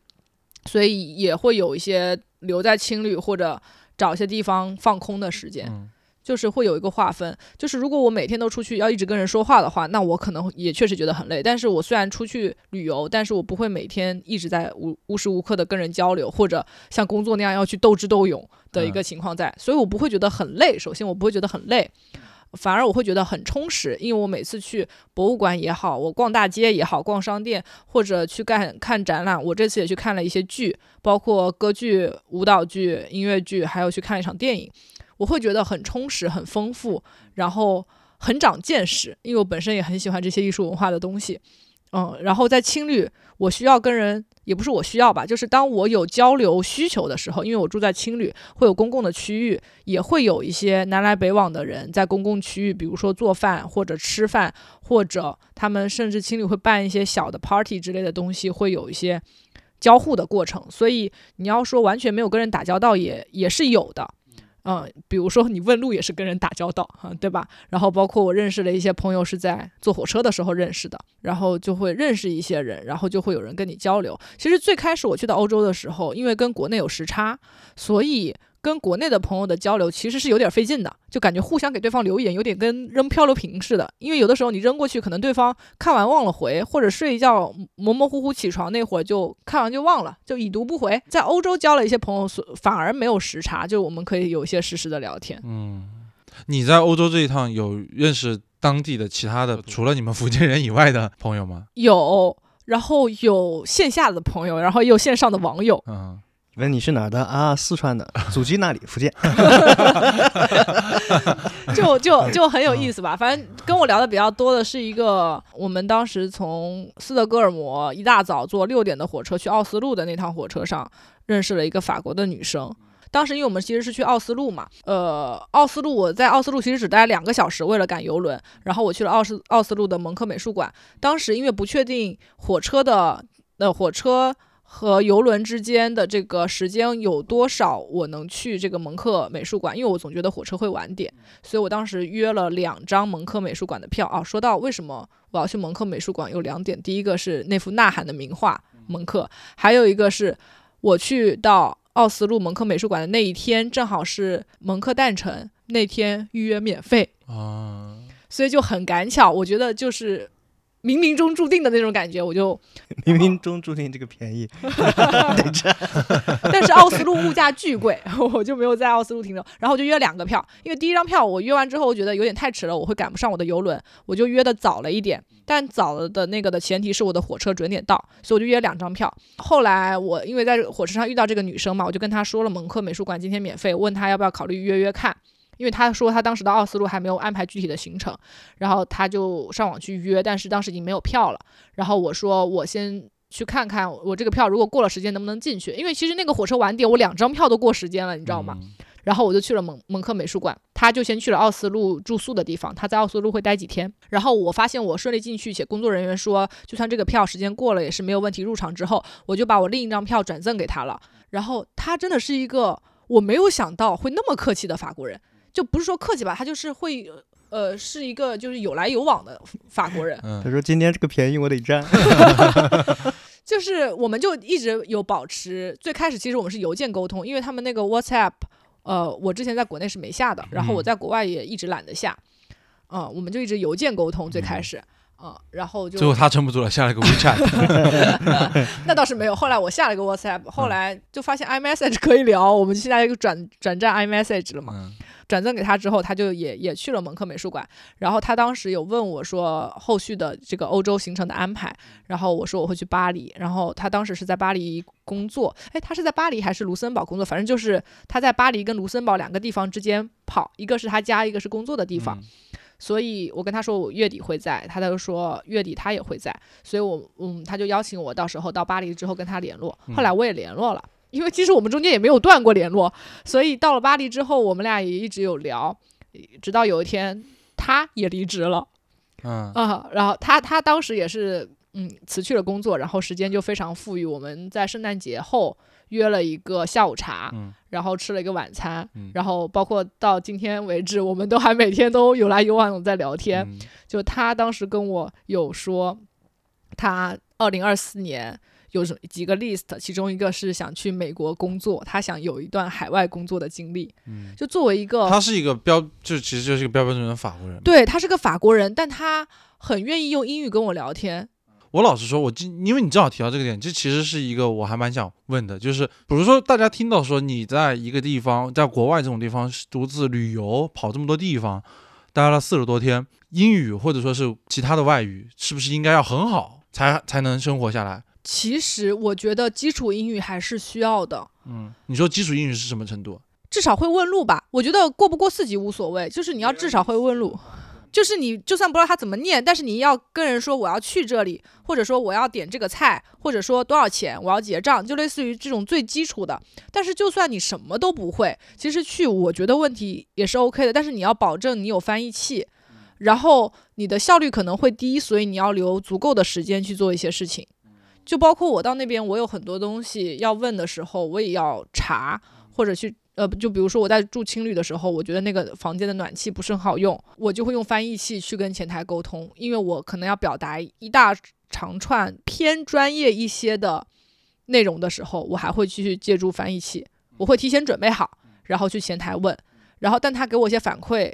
所以也会有一些留在青旅或者找一些地方放空的时间，嗯就是会有一个划分。就是如果我每天都出去要一直跟人说话的话，那我可能也确实觉得很累。但是我虽然出去旅游，但是我不会每天一直在无无时无刻的跟人交流，或者像工作那样要去斗智斗勇的一个情况在，所以我不会觉得很累。首先我不会觉得很累。反而我会觉得很充实，因为我每次去博物馆也好，我逛大街也好，逛商店或者去干看展览，我这次也去看了一些剧，包括歌剧、舞蹈剧、音乐剧，还有去看了一场电影，我会觉得很充实、很丰富，然后很长见识，因为我本身也很喜欢这些艺术文化的东西。嗯，然后在青旅，我需要跟人，也不是我需要吧，就是当我有交流需求的时候，因为我住在青旅，会有公共的区域，也会有一些南来北往的人在公共区域，比如说做饭或者吃饭，或者他们甚至青旅会办一些小的 party 之类的东西，会有一些交互的过程。所以你要说完全没有跟人打交道也，也是有的。嗯，比如说你问路也是跟人打交道啊，对吧？然后包括我认识了一些朋友是在坐火车的时候认识的，然后就会认识一些人，然后就会有人跟你交流。其实最开始我去到欧洲的时候，因为跟国内有时差，所以跟国内的朋友的交流其实是有点费劲的，就感觉互相给对方留言有点跟扔漂流瓶似的。因为有的时候你扔过去，可能对方看完忘了回，或者睡一觉模模糊糊起床那会儿就看完就忘了，就已读不回。在欧洲交了一些朋友，所反而没有时差，就我们可以有一些实时的聊天。嗯，你在欧洲这一趟有认识当地的其他的除了你们福建人以外的朋友吗？有，然后有线下的朋友，然后也有线上的网友。嗯，问你是哪儿的啊？四川的，祖籍那里？福建。就就 就很有意思吧。反正跟我聊的比较多的是一个，我们当时从斯德哥尔摩一大早坐六点的火车去奥斯陆的那趟火车上，认识了一个法国的女生。当时因为我们其实是去奥斯陆嘛，呃，奥斯陆我在奥斯陆其实只待两个小时，为了赶游轮，然后我去了奥斯奥斯陆的蒙克美术馆。当时因为不确定火车的呃火车和游轮之间的这个时间有多少，我能去这个蒙克美术馆，因为我总觉得火车会晚点，所以我当时约了两张蒙克美术馆的票啊。说到为什么我要去蒙克美术馆，有两点，第一个是那幅呐喊的名画蒙克，还有一个是我去到奥斯陆蒙克美术馆的那一天，正好是蒙克诞辰，那天预约免费，啊，所以就很赶巧，我觉得就是冥冥中注定的那种感觉，我就 冥冥中注定这个便宜，但是奥斯陆物价巨贵，我就没有在奥斯陆停留，然后我就约两个票，因为第一张票我约完之后，我觉得有点太迟了，我会赶不上我的游轮，我就约的早了一点，但早了的那个的前提是我的火车准点到，所以我就约两张票。后来我因为在火车上遇到这个女生嘛，我就跟她说了蒙克美术馆今天免费，问她要不要考虑约约看。因为他说他当时到奥斯陆还没有安排具体的行程，然后他就上网去约，但是当时已经没有票了。然后我说我先去看看我这个票如果过了时间能不能进去，因为其实那个火车晚点我两张票都过时间了，你知道吗？嗯？然后我就去了蒙蒙克美术馆，他就先去了奥斯陆住宿的地方，他在奥斯陆会待几天。然后我发现我顺利进去，且工作人员说，就算这个票时间过了也是没有问题入场之后，我就把我另一张票转赠给他了。然后他真的是一个我没有想到会那么客气的法国人，就不是说客气吧，他就是会。呃，是一个就是有来有往的法国人，嗯。他说今天这个便宜我得占。就是我们就一直有保持，最开始其实我们是邮件沟通，因为他们那个 WhatsApp，呃，我之前在国内是没下的，然后我嗯。在国外也一直懒得下，嗯、我们就一直邮件沟通最开始，啊、然后就最后他撑不住了，下了个 WeChat。那倒是没有。后来我下了个 WhatsApp，后来就发现 iMessage 可以聊，我们现在就转转战 iMessage 了嘛。嗯转赠给他之后，他就也也去了蒙克美术馆。然后他当时有问我说后续的这个欧洲行程的安排，然后我说我会去巴黎。然后他当时是在巴黎工作，哎，他是在巴黎还是卢森堡工作？反正就是他在巴黎跟卢森堡两个地方之间跑，一个是他家，一个是工作的地方。嗯所以我跟他说我月底会在，他就说月底他也会在，所以我嗯，他就邀请我到时候到巴黎之后跟他联络。后来我也联络了，因为其实我们中间也没有断过联络，所以到了巴黎之后，我们俩也一直有聊，直到有一天他也离职了嗯。啊，然后他他当时也是嗯辞去了工作，然后时间就非常富裕，我们在圣诞节后约了一个下午茶，嗯然后吃了一个晚餐，嗯然后包括到今天为止，我们都还每天都有来有往的在聊天。嗯就他当时跟我有说，他二零二四年有什几个 list，其中一个是想去美国工作，他想有一段海外工作的经历。嗯，就作为一个，他是一个标，就其实就是一个标标准准的法国人。对他是个法国人，但他很愿意用英语跟我聊天。我老实说，我今因为你正好提到这个点，这其实是一个我还蛮想问的，就是比如说大家听到说你在一个地方，在国外这种地方独自旅游，跑这么多地方，待了四十多天，英语或者说是其他的外语，是不是应该要很好才才能生活下来？其实我觉得基础英语还是需要的。嗯，你说基础英语是什么程度？至少会问路吧，我觉得过不过四级无所谓，就是你要至少会问路，就是你就算不知道他怎么念，但是你要跟人说我要去这里，或者说我要点这个菜，或者说多少钱我要结账，就类似于这种最基础的。但是就算你什么都不会，其实去我觉得问题也是 OK 的，但是你要保证你有翻译器，然后你的效率可能会低，所以你要留足够的时间去做一些事情。就包括我到那边，我有很多东西要问的时候，我也要查或者去呃，就比如说我在住青旅的时候，我觉得那个房间的暖气不是很好用，我就会用翻译器去跟前台沟通，因为我可能要表达一大长串偏专业一些的内容的时候，我还会去借助翻译器，我会提前准备好，然后去前台问，然后但他给我一些反馈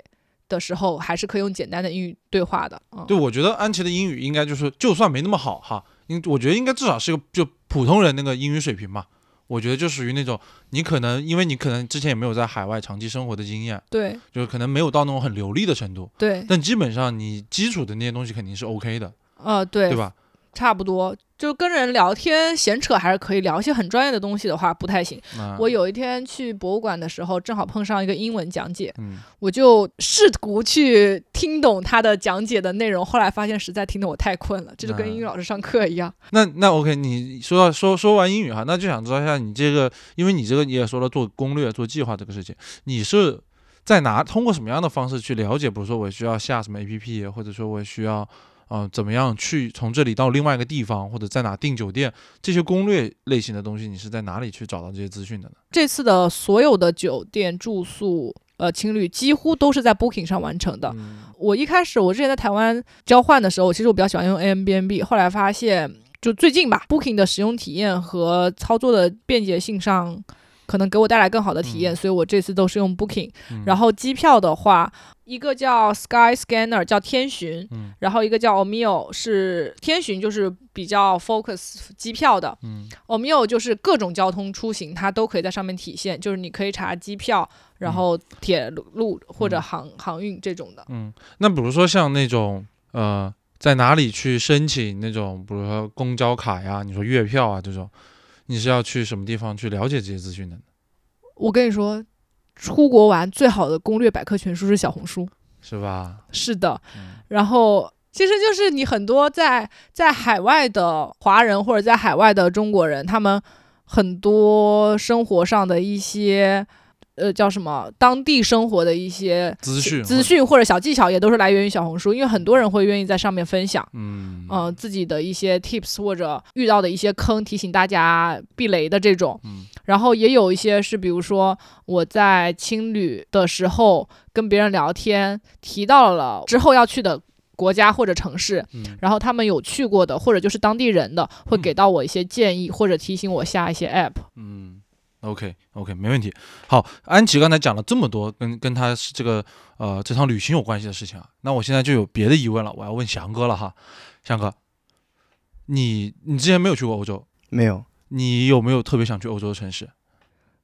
的时候，还是可以用简单的英语对话的。嗯，对，我觉得安琪的英语应该就是，就算没那么好哈，应我觉得应该至少是个就普通人那个英语水平嘛。我觉得就属于那种你可能因为你可能之前也没有在海外长期生活的经验，对就是可能没有到那种很流利的程度，对，但基本上你基础的那些东西肯定是 OK 的，呃对对吧？差不多，就跟人聊天闲扯还是可以聊，一些很专业的东西的话不太行。啊我有一天去博物馆的时候，正好碰上一个英文讲解，嗯我就试图去听懂他的讲解的内容，后来发现实在听得我太困了，这就跟嗯英语老师上课一样。那那 OK，你说到说说完英语哈，那就想知道一下你这个，因为你这个你也说了做攻略、做计划这个事情，你是在哪通过什么样的方式去了解？比如说我需要下什么 APP，或者说我需要呃怎么样去从这里到另外一个地方，或者在哪订酒店，这些攻略类型的东西，你是在哪里去找到这些资讯的呢？这次的所有的酒店住宿。呃，青旅几乎都是在 Booking 上完成的。嗯我一开始我之前在台湾交换的时候，其实我比较喜欢用 a m b n b 后来发现就最近吧，Booking 的使用体验和操作的便捷性上，可能给我带来更好的体验，嗯所以我这次都是用 Booking。嗯然后机票的话，一个叫 Sky Scanner 叫天巡，嗯然后一个叫 Omio 是天巡，就是比较 focus 机票的嗯，Omio 就是各种交通出行它都可以在上面体现，就是你可以查机票，然后铁路或者嗯航航运这种的。嗯，那比如说像那种呃，在哪里去申请那种，比如说公交卡呀，你说月票啊这种，你是要去什么地方去了解这些资讯的呢？我跟你说，出国玩最好的攻略百科全书是小红书。是吧？是的，嗯然后其实就是你很多在在海外的华人或者在海外的中国人，他们很多生活上的一些。呃，叫什么？当地生活的一些资讯资讯或者小技巧，也都是来源于小红书，因为很多人会愿意在上面分享，嗯呃、自己的一些 tips 或者遇到的一些坑，提醒大家避雷的这种。嗯然后也有一些是，比如说我在青旅的时候跟别人聊天，提到了之后要去的国家或者城市，嗯然后他们有去过的，或者就是当地人的，会给到我一些建议，或者提醒我下一些 app。嗯 OK OK，没问题。好，安琪刚才讲了这么多跟跟他是这个呃这趟旅行有关系的事情啊，那我现在就有别的疑问了，我要问翔哥了哈，翔哥，你你之前没有去过欧洲，没有。你有没有特别想去欧洲的城市？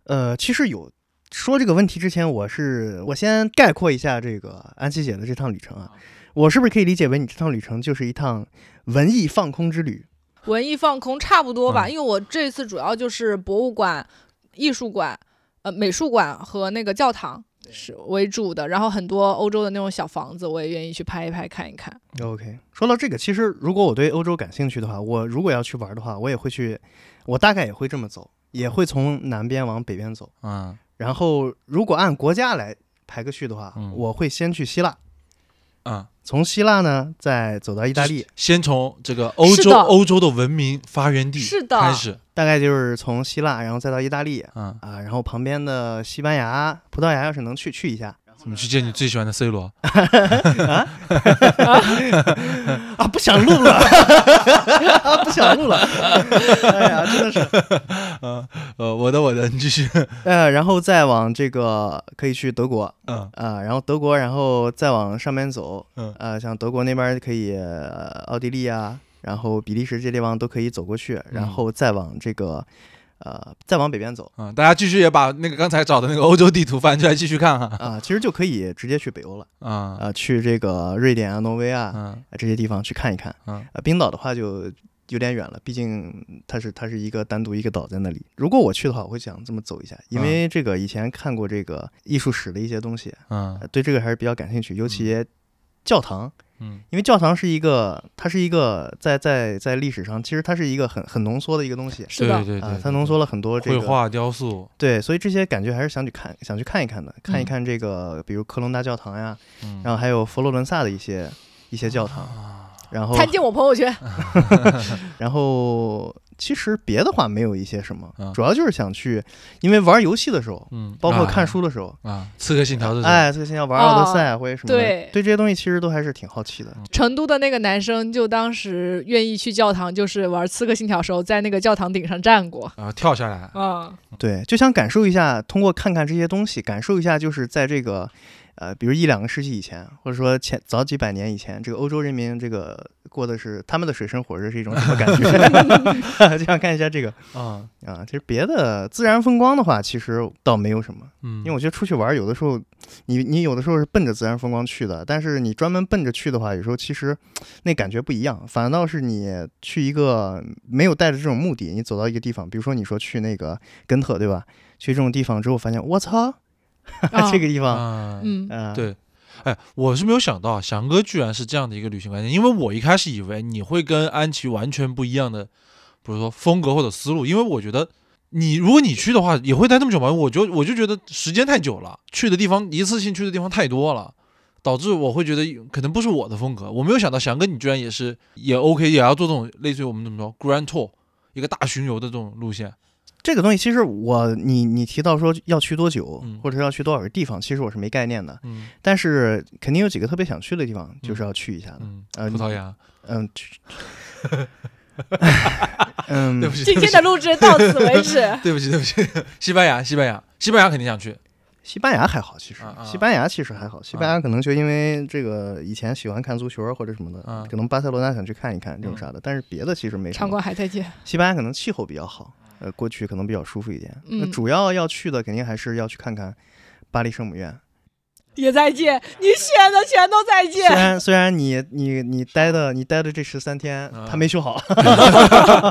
呃，其实有。说这个问题之前，我是我先概括一下这个安琪姐的这趟旅程啊，我是不是可以理解为你这趟旅程就是一趟文艺放空之旅？文艺放空差不多吧，嗯因为我这次主要就是博物馆、艺术馆、呃美术馆和那个教堂是为主的，然后很多欧洲的那种小房子，我也愿意去拍一拍看一看。OK，说到这个，其实如果我对欧洲感兴趣的话，我如果要去玩的话，我也会去，我大概也会这么走，也会从南边往北边走。嗯然后如果按国家来排个序的话，嗯我会先去希腊，嗯，从希腊呢再走到意大利，先从这个欧洲欧洲的文明发源地是的。开始，大概就是从希腊，然后再到意大利嗯，啊，然后旁边的西班牙、葡萄牙要是能去去一下怎么去见你最喜欢的 C 罗？啊？啊，不想录了，不想录了，哎呀，真的是，呃，我的我的，你继续，呃，然后再往这个可以去德国，嗯。啊，然后德国，然后再往上面走，嗯。呃，像德国那边可以，呃奥地利啊，然后比利时这地方都可以走过去，然嗯后再往这个，呃，再往北边走嗯，大家继续也把那个刚才找的那个欧洲地图翻出来继续看哈，啊，其实就可以直接去北欧了，啊啊，去这个瑞典啊、挪威啊嗯啊这些地方去看一看，嗯啊，冰岛的话就有点远了，毕竟它是它是一个单独一个岛在那里。如果我去的话，我会想这么走一下，因为这个以前看过这个艺术史的一些东西，嗯呃对这个还是比较感兴趣，尤其教堂。嗯因为教堂是一个，它是一个在在在历史上，其实它是一个很很浓缩的一个东西是的对对对啊，，它浓缩了很多这个绘画、雕塑，对，所以这些感觉还是想去看，想去看一看的，看一嗯。看这个，比如科隆大教堂呀，嗯，然后还有佛罗伦萨的一些一些教堂，啊。然后参见我朋友圈，然后其实别的话没有一些什么，嗯主要就是想去，因为玩游戏的时候，嗯，包括看啊书的时候，啊，《刺客信条》这种，哎，刺客信条玩奥德赛啊或者什么的，对。对这些东西其实都还是挺好奇的。成都的那个男生就当时愿意去教堂，就是玩《刺客信条》时候，在那个教堂顶上站过。啊，跳下来，啊，对，就想感受一下，通过看看这些东西，感受一下，就是在这个，呃，比如一两个世纪以前，或者说前早几百年以前，这个欧洲人民这个过的是他们的水深火热是一种什么感觉？就想看一下这个啊，啊。其实别的自然风光的话，其实倒没有什么，嗯，因为我觉得出去玩有的时候，你你有的时候是奔着自然风光去的，但是你专门奔着去的话，有时候其实那感觉不一样，反倒是你去一个没有带着这种目的，你走到一个地方，比如说你说去那个根特，对吧？去这种地方之后，发现我操，啊 这个地方，啊，嗯，啊，对，哎，我是没有想到翔哥居然是这样的一个旅行观念，因为我一开始以为你会跟安琪完全不一样的，比如说风格或者思路，因为我觉得你如果你去的话，也会待那么久吗？我就我就觉得时间太久了，去的地方一次性去的地方太多了。导致我会觉得可能不是我的风格，我没有想到翔哥你居然也是也 OK，也要做这种类似于我们怎么说 Grand Tour 一个大巡游的这种路线。这个东西其实我你你提到说要去多久，嗯或者要去多少个地方，其实我是没概念的，嗯但是肯定有几个特别想去的地方，就是要去一下的。嗯，呃葡萄牙，嗯，嗯，对不起，今天的录制到此为止。对不起，对不起，西班牙，西班牙，西班牙肯定想去。西班牙还好，其实西班牙其实还好，西班牙可能就因为这个以前喜欢看足球或者什么的，啊可能巴塞罗那想去看一看这种啥的，但是别的其实没什么。场馆还在建，西班牙可能气候比较好，呃，过去可能比较舒服一点。那嗯主要要去的肯定还是要去看看巴黎圣母院。也再见，你选的全都在虽。然虽然你你你待的你待的这十三天啊它没修好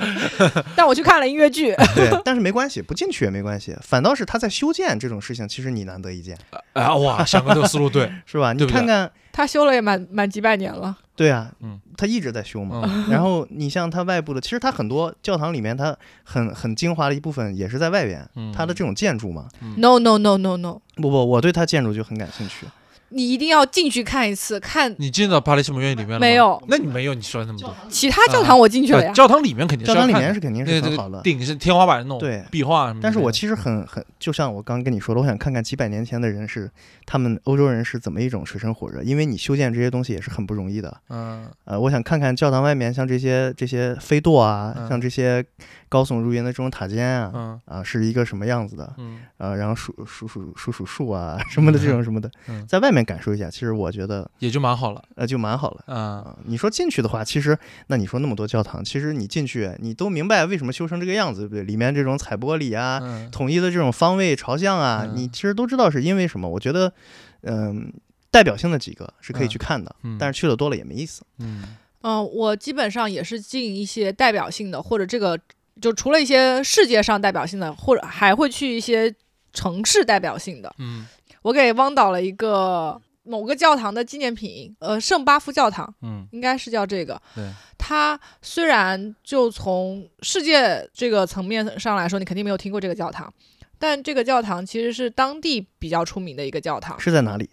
但我去看了音乐剧，对，但是没关系，不进去也没关系，反倒是他在修建这种事情，其实你难得一见，啊哇，想哥这个思路对，是吧？你看看，他修了也满满几百年了。对啊，嗯他一直在修嘛。嗯然后你像它外部的，其实它很多教堂里面，它很很精华的一部分也是在外边，嗯它的这种建筑嘛。No no no no no，不不，我对它建筑就很感兴趣。你一定要进去看一次，看你进到巴黎圣母院里面了吗没有那你没有，你说那么多。其他教堂我进去了呀。呃教堂里面肯定是教堂里面是肯定是很好的。顶是天花板那种对壁画什么的。但是我其实很很，就像我刚刚跟你说的，我想看看几百年前的人是他们欧洲人是怎么一种水深火热，因为你修建这些东西也是很不容易的。嗯呃，我想看看教堂外面像这些这些飞垛啊，嗯像这些高耸入云的这种塔尖啊，嗯啊是一个什么样子的。嗯呃，然后数数数数数数啊什么的这种什么的，嗯，在外面感受一下，其实我觉得也就蛮好了。呃就蛮好了。嗯啊，你说进去的话，其实那你说那么多教堂，其实你进去你都明白为什么修成这个样子，对不对？里面这种彩玻璃啊，嗯统一的这种方位朝向啊，嗯你其实都知道是因为什么。我觉得，嗯、代表性的几个是可以去看的，嗯，但是去的多了也没意思。嗯嗯，我基本上也是进一些代表性的，或者这个就除了一些世界上代表性的，或者还会去一些城市代表性的。嗯我给汪导了一个某个教堂的纪念品，呃，圣巴夫教堂。嗯应该是叫这个。对，它虽然就从世界这个层面上来说，你肯定没有听过这个教堂，但这个教堂其实是当地比较出名的一个教堂，是在哪里？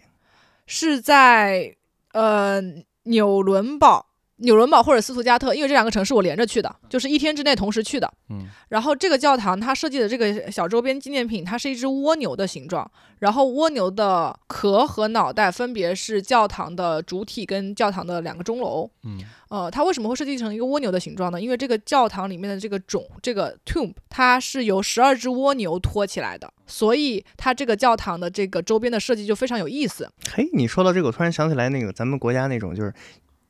是在呃纽伦堡。纽伦堡或者斯图加特，因为这两个城市我连着去的，就是一天之内同时去的。嗯然后这个教堂它设计的这个小周边纪念品，它是一只蜗牛的形状，然后蜗牛的壳和脑袋分别是教堂的主体跟教堂的两个钟楼。嗯呃，它为什么会设计成一个蜗牛的形状呢？因为这个教堂里面的这个种，这个 tomb，它是由十二只蜗牛托起来的，所以它这个教堂的这个周边的设计就非常有意思。嘿，你说到这个，我突然想起来那个咱们国家那种就是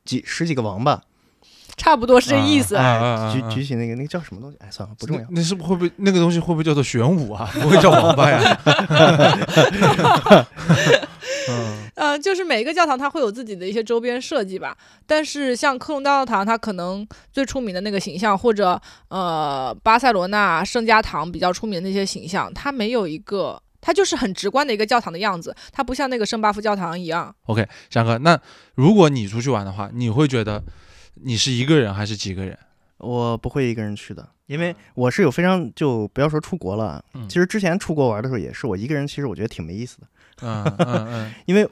几十几个王八，差不多是这意思。啊举啊举起那个那个叫什么东西？哎，算了，不重要。那那是不是会不会那个东西会不会叫做玄武啊？不会叫王八呀？嗯呃，就是每一个教堂它会有自己的一些周边设计吧，但是像科隆大教堂，它可能最出名的那个形象，或者呃巴塞罗那圣家堂比较出名的那些形象，它没有一个，它就是很直观的一个教堂的样子，它不像那个圣巴夫教堂一样。，OK，翔哥，那如果你出去玩的话，你会觉得你是一个人还是几个人？我不会一个人去的，因为我是有非常就不要说出国了，嗯其实之前出国玩的时候也是我一个人，其实我觉得挺没意思的，嗯嗯嗯，因为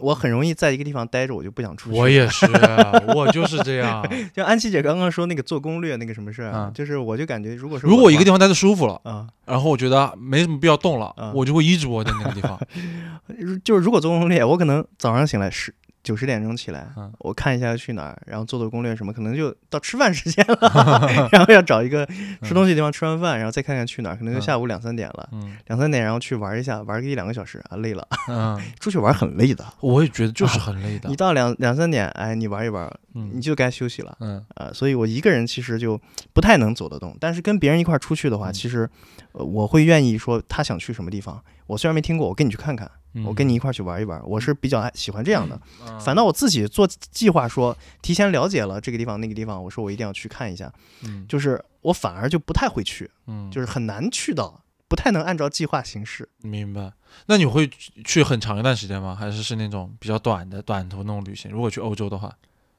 我很容易在一个地方待着，我就不想出去。我也是，我就是这样。就安琪姐刚刚说那个做攻略那个什么事儿啊，嗯就是我就感觉如果是如果一个地方方待着舒服了，嗯，然后我觉得没什么必要动了，嗯我就会一直窝在那个地方。就是如果做攻略，我可能早上醒来十九十点钟起来，嗯我看一下要去哪儿，然后做做攻略什么，可能就到吃饭时间了，然后要找一个吃东西的地方吃完饭，然后再看看去哪儿，可能就嗯下午两三点了。嗯两三点，然后去玩一下，玩个一两个小时啊，累了。嗯，出去玩很累的，我也觉得就是很累的一。到两两三点，哎，你玩一玩，你嗯就该休息了。嗯啊、所以我一个人其实就不太能走得动，但是跟别人一块出去的话，嗯其实、呃、我会愿意说他想去什么地方，我虽然没听过，我跟你去看看，嗯，我跟你一块儿去玩一玩，我是比较爱喜欢这样的。嗯，反倒我自己做计划说，提前了解了这个地方那个地方，我说我一定要去看一下，嗯就是我反而就不太会去，嗯，就是很难去到，不太能按照计划行事。明白。那你会去很长一段时间吗？还是是那种比较短的短途那种旅行？如果去欧洲的话，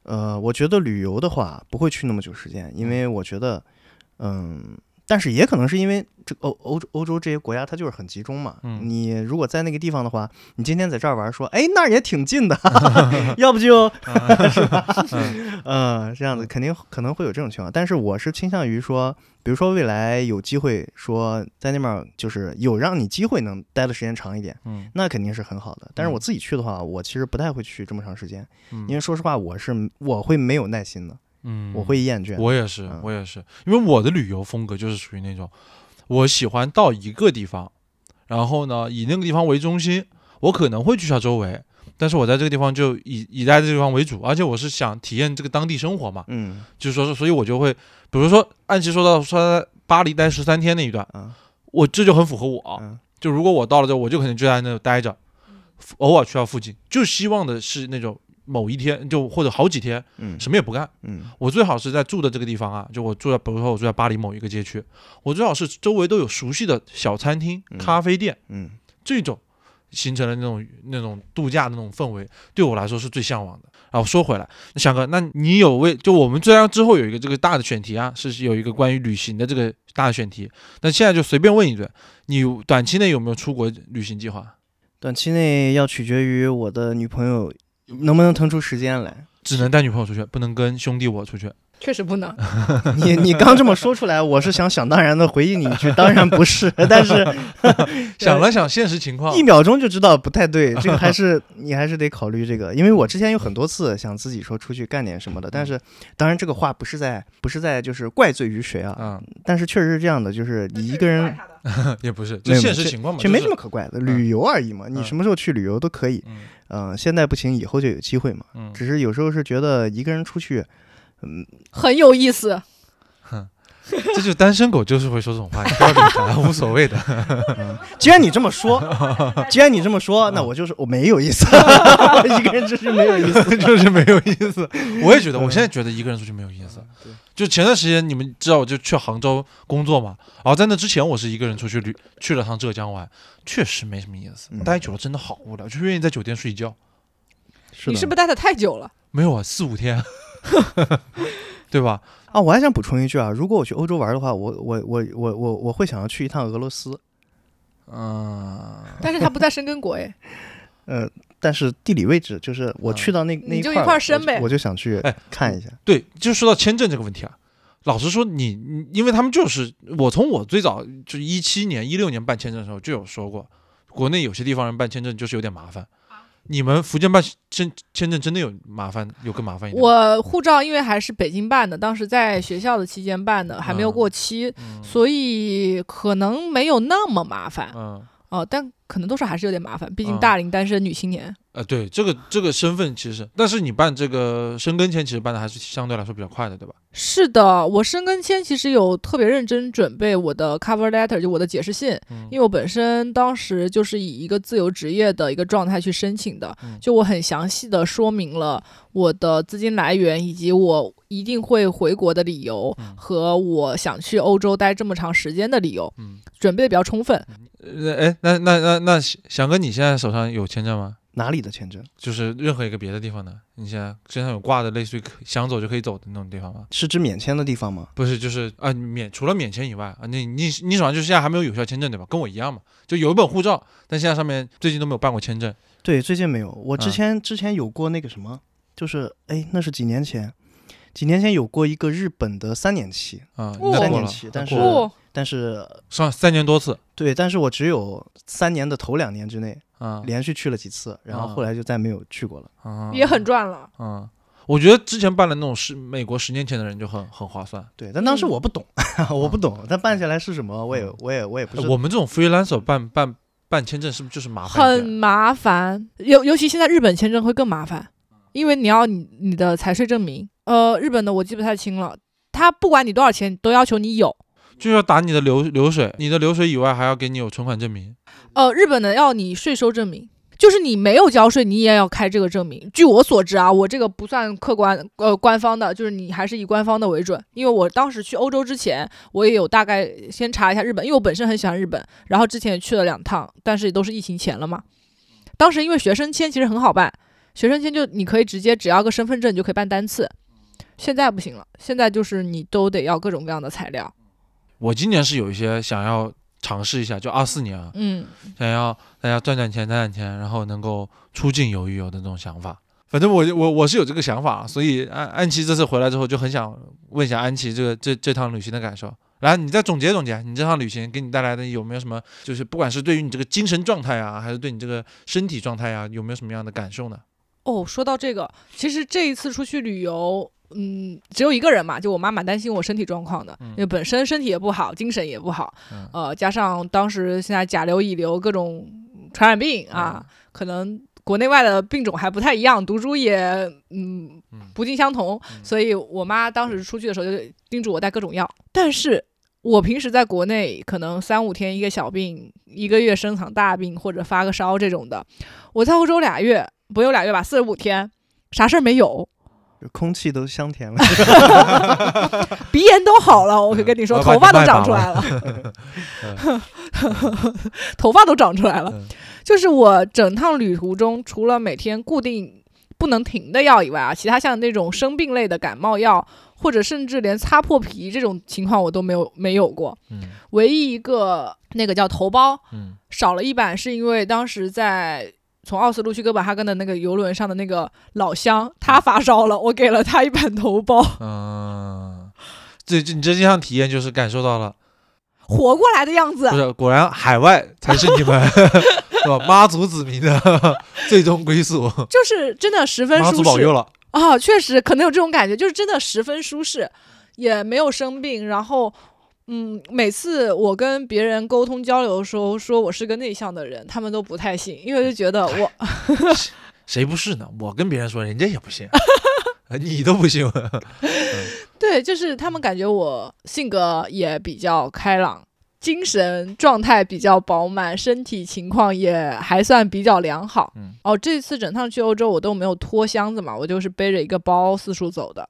呃，我觉得旅游的话不会去那么久时间，因为我觉得，嗯，但是也可能是因为这欧欧洲欧洲这些国家它就是很集中嘛。嗯你如果在那个地方的话，你今天在这儿玩，说，哎，那儿也挺近的，要不就，是吧？嗯，这样子肯定可能会有这种情况。但是我是倾向于说，比如说未来有机会说在那边儿就是有让你机会能待的时间长一点，嗯那肯定是很好的。但是我嗯自己去的话，我其实不太会去这么长时间。嗯，因为说实话，我是我会没有耐心的，嗯。我会厌倦。我也是嗯，我也是，因为我的旅游风格就是属于那种，我喜欢到一个地方，然后呢以那个地方为中心，我可能会去下周围，但是我在这个地方就以以待这个地方为主，而且我是想体验这个当地生活嘛，嗯。就是说是，所以我就会，比如说按期说到说在巴黎待十三天那一段，啊我这就很符合我，嗯。就如果我到了这，我就可能就在那待着，偶尔去到附近，就希望的是那种某一天就或者好几天嗯什么也不干。嗯我最好是在住的这个地方啊，就我住在，比如说我住在巴黎某一个街区，我最好是周围都有熟悉的小餐厅、嗯咖啡店，嗯这种形成了那种那种度假的那种氛围，对我来说是最向往的。然后说回来，那翔哥，那你有为就我们虽然之后有一个这个大的选题啊，是有一个关于旅行的这个大的选题，那现在就随便问一嘴，你短期内有没有出国旅行计划？短期内要取决于我的女朋友能不能腾出时间来。只能带女朋友出去，不能跟兄弟我出去。确实不能。你你刚这么说出来，我是想想当然的回应你一句，当然不是。但是 想了想现实情况一，秒钟就知道不太对，这个还是你还是得考虑这个，因为我之前有很多次想自己说出去干点什么的，但是当然这个话不是在不是在就是怪罪于谁啊，嗯，但是确实是这样的，就是你一个人也不是，没就现实情况嘛，其实没什么可怪的，旅游而已嘛，你嗯什么时候去旅游都可以，嗯嗯，现在不行，以后就有机会嘛，嗯，只是有时候是觉得一个人出去，嗯很有意思。这就是单身狗就是会说这种话，你不要理他，无所谓的。既然你这么说，既然你这么说，那我就是我没有意思，一个人出去没有意思。就是没有意思。我也觉得，嗯我现在觉得一个人出去没有意思。就前段时间你们知道，我就去杭州工作嘛，然后在那之前我是一个人出去旅去了趟浙江玩，确实没什么意思。嗯待久了真的好无聊，就愿意在酒店睡觉。是你是不是待的太久了？没有啊，四五天，对吧？啊，我还想补充一句啊，如果我去欧洲玩的话，我我我我我我会想要去一趟俄罗斯，嗯，但是他不在申根国哎，呃，但是地理位置就是我去到那、那你就一块申呗我就想去哎看一下。对，就说到签证这个问题啊，老实说你，你因为他们就是我从我最早就一七年、一六年办签证的时候就有说过，国内有些地方人办签证就是有点麻烦。你们福建办签签证真的有麻烦，有更麻烦一点。我护照因为还是北京办的，当时在学校的期间办的，还没有嗯。过期，嗯。所以可能没有那么麻烦。嗯。哦、但可能多少还是有点麻烦，毕竟嗯。大龄单身女青年。呃，对，这个这个身份其实，但是你办这个申根签其实办的还是相对来说比较快的，对吧？是的，我申根签其实有特别认真准备我的 cover letter，就我的解释信，嗯因为我本身当时就是以一个自由职业的一个状态去申请的，嗯就我很详细的说明了我的资金来源，以及我一定会回国的理由嗯和我想去欧洲待这么长时间的理由，嗯，准备的比较充分。呃，哎，那那那那翔哥，你现在手上有签证吗？哪里的签证？就是任何一个别的地方的，你现在身上有挂的，类似于想走就可以走的那种地方吗？是指免签的地方吗？不是，就是啊，免除了免签以外啊，你你你手上就是现在还没有有效签证对吧？跟我一样嘛，就有一本护照，但现在上面最近都没有办过签证。对，最近没有。我之嗯前、之前有过那个什么，就是哎，那是几年前，几年前有过一个日本的三年期，啊，哦三年期但是但是上三年多次对，但是我只有三年的头两年之内啊连续去了几次，然后啊后来就再没有去过了。啊，也很赚了。嗯，我觉得之前办了那种十美国十年前的人就很很划算。对，但当时嗯我不懂，我不懂，但办下来是什么，我也我也我也不知道我们这种 freelancer 办办办签证是不是就是麻烦很？麻烦，尤尤其现在日本签证会更麻烦，因为你要你你的财税证明，呃，日本的我记不太清了，他不管你多少钱，都要求你有。就要打你的流流水，你的流水以外还要给你有存款证明。呃，日本的要你税收证明，就是你没有交税，你也要开这个证明。据我所知啊，我这个不算客观呃官方的，就是你还是以官方的为准。因为我当时去欧洲之前，我也有大概先查一下日本，因为我本身很喜欢日本，然后之前也去了两趟，但是也都是疫情前了嘛。当时因为学生签其实很好办，学生签就你可以直接只要个身份证你就可以办单次，现在不行了，现在就是你都得要各种各样的材料。我今年是有一些想要尝试一下，就二四年啊，嗯，想要大家赚赚钱、攒攒钱，然后能够出境游一游的那种想法。反正我我我是有这个想法，所以安安琪这次回来之后就很想问一下安琪这个这这趟旅行的感受。来，你再总结总结，你这趟旅行给你带来的有没有什么，就是不管是对于你这个精神状态啊，还是对你这个身体状态啊，有没有什么样的感受呢？哦，说到这个，其实这一次出去旅游，嗯，只有一个人嘛，就我妈蛮担心我身体状况的，因为本身身体也不好，精神也不好，嗯。呃，加上当时现在甲流、乙流各种传染病啊，可能国内外的病种还不太一样，毒株也嗯嗯。不尽相同，嗯。所以我妈当时出去的时候就叮嘱我带各种药，但是。我平时在国内可能三五天一个小病，一个月生场大病或者发个烧这种的，我在欧洲俩月，不用俩月吧，四十五天，啥事儿没有，空气都香甜了。鼻炎都好了，我可跟你说，头发都长出来了，头发都长出来了。嗯就是我整趟旅途中，除了每天固定不能停的药以外啊，其他像那种生病类的感冒药或者甚至连擦破皮这种情况我都没有没有过。嗯唯一一个那个叫头孢嗯少了一版，是因为当时在从奥斯陆去哥本哈根的那个游轮上的那个老乡他发烧了，我给了他一版头孢，嗯，这这你这这项体验就是感受到了，活过来的样子不。是果然海外才是你们 是吧？妈祖子民的 最终归宿，就是真的十分舒适祖保佑了。啊，确实可能有这种感觉，就是真的十分舒适，也没有生病。然后，嗯，每次我跟别人沟通交流的时候，说我是个内向的人，他们都不太信，因为就觉得我谁不是呢？我跟别人说，人家也不信，你都不信。对，就是他们感觉我性格也比较开朗。精神状态比较饱满，身体情况也还算比较良好。嗯哦，这次整趟去欧洲我都没有拖箱子嘛，我就是背着一个包四处走的，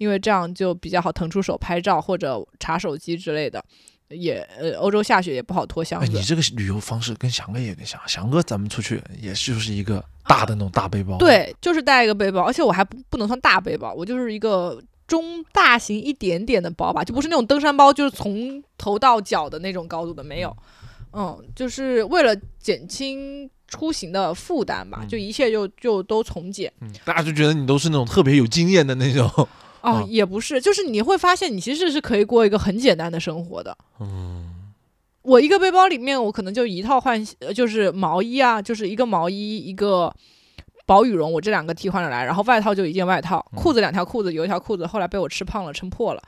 因为这样就比较好腾出手拍照或者查手机之类的。也呃，欧洲下雪也不好拖箱。你这个旅游方式跟翔哥也有点像，翔哥咱们出去也就是一个大的那种大背包，，对，就是带一个背包，而且我还不不能算大背包，我就是一个中大型一点点的包吧，就不是那种登山包，就是从头到脚的那种高度的没有。嗯，就是为了减轻出行的负担吧，嗯就一切就就都从简。嗯，大家就觉得你都是那种特别有经验的那种，哦，嗯也不是，就是你会发现你其实是可以过一个很简单的生活的。嗯。我一个背包里面，我可能就一套换，呃就是毛衣啊，就是一个毛衣，一个薄羽绒，我这两个替换着来，然后外套就一件外套，嗯。裤子两条裤子，有一条裤子后来被我吃胖了，撑破了，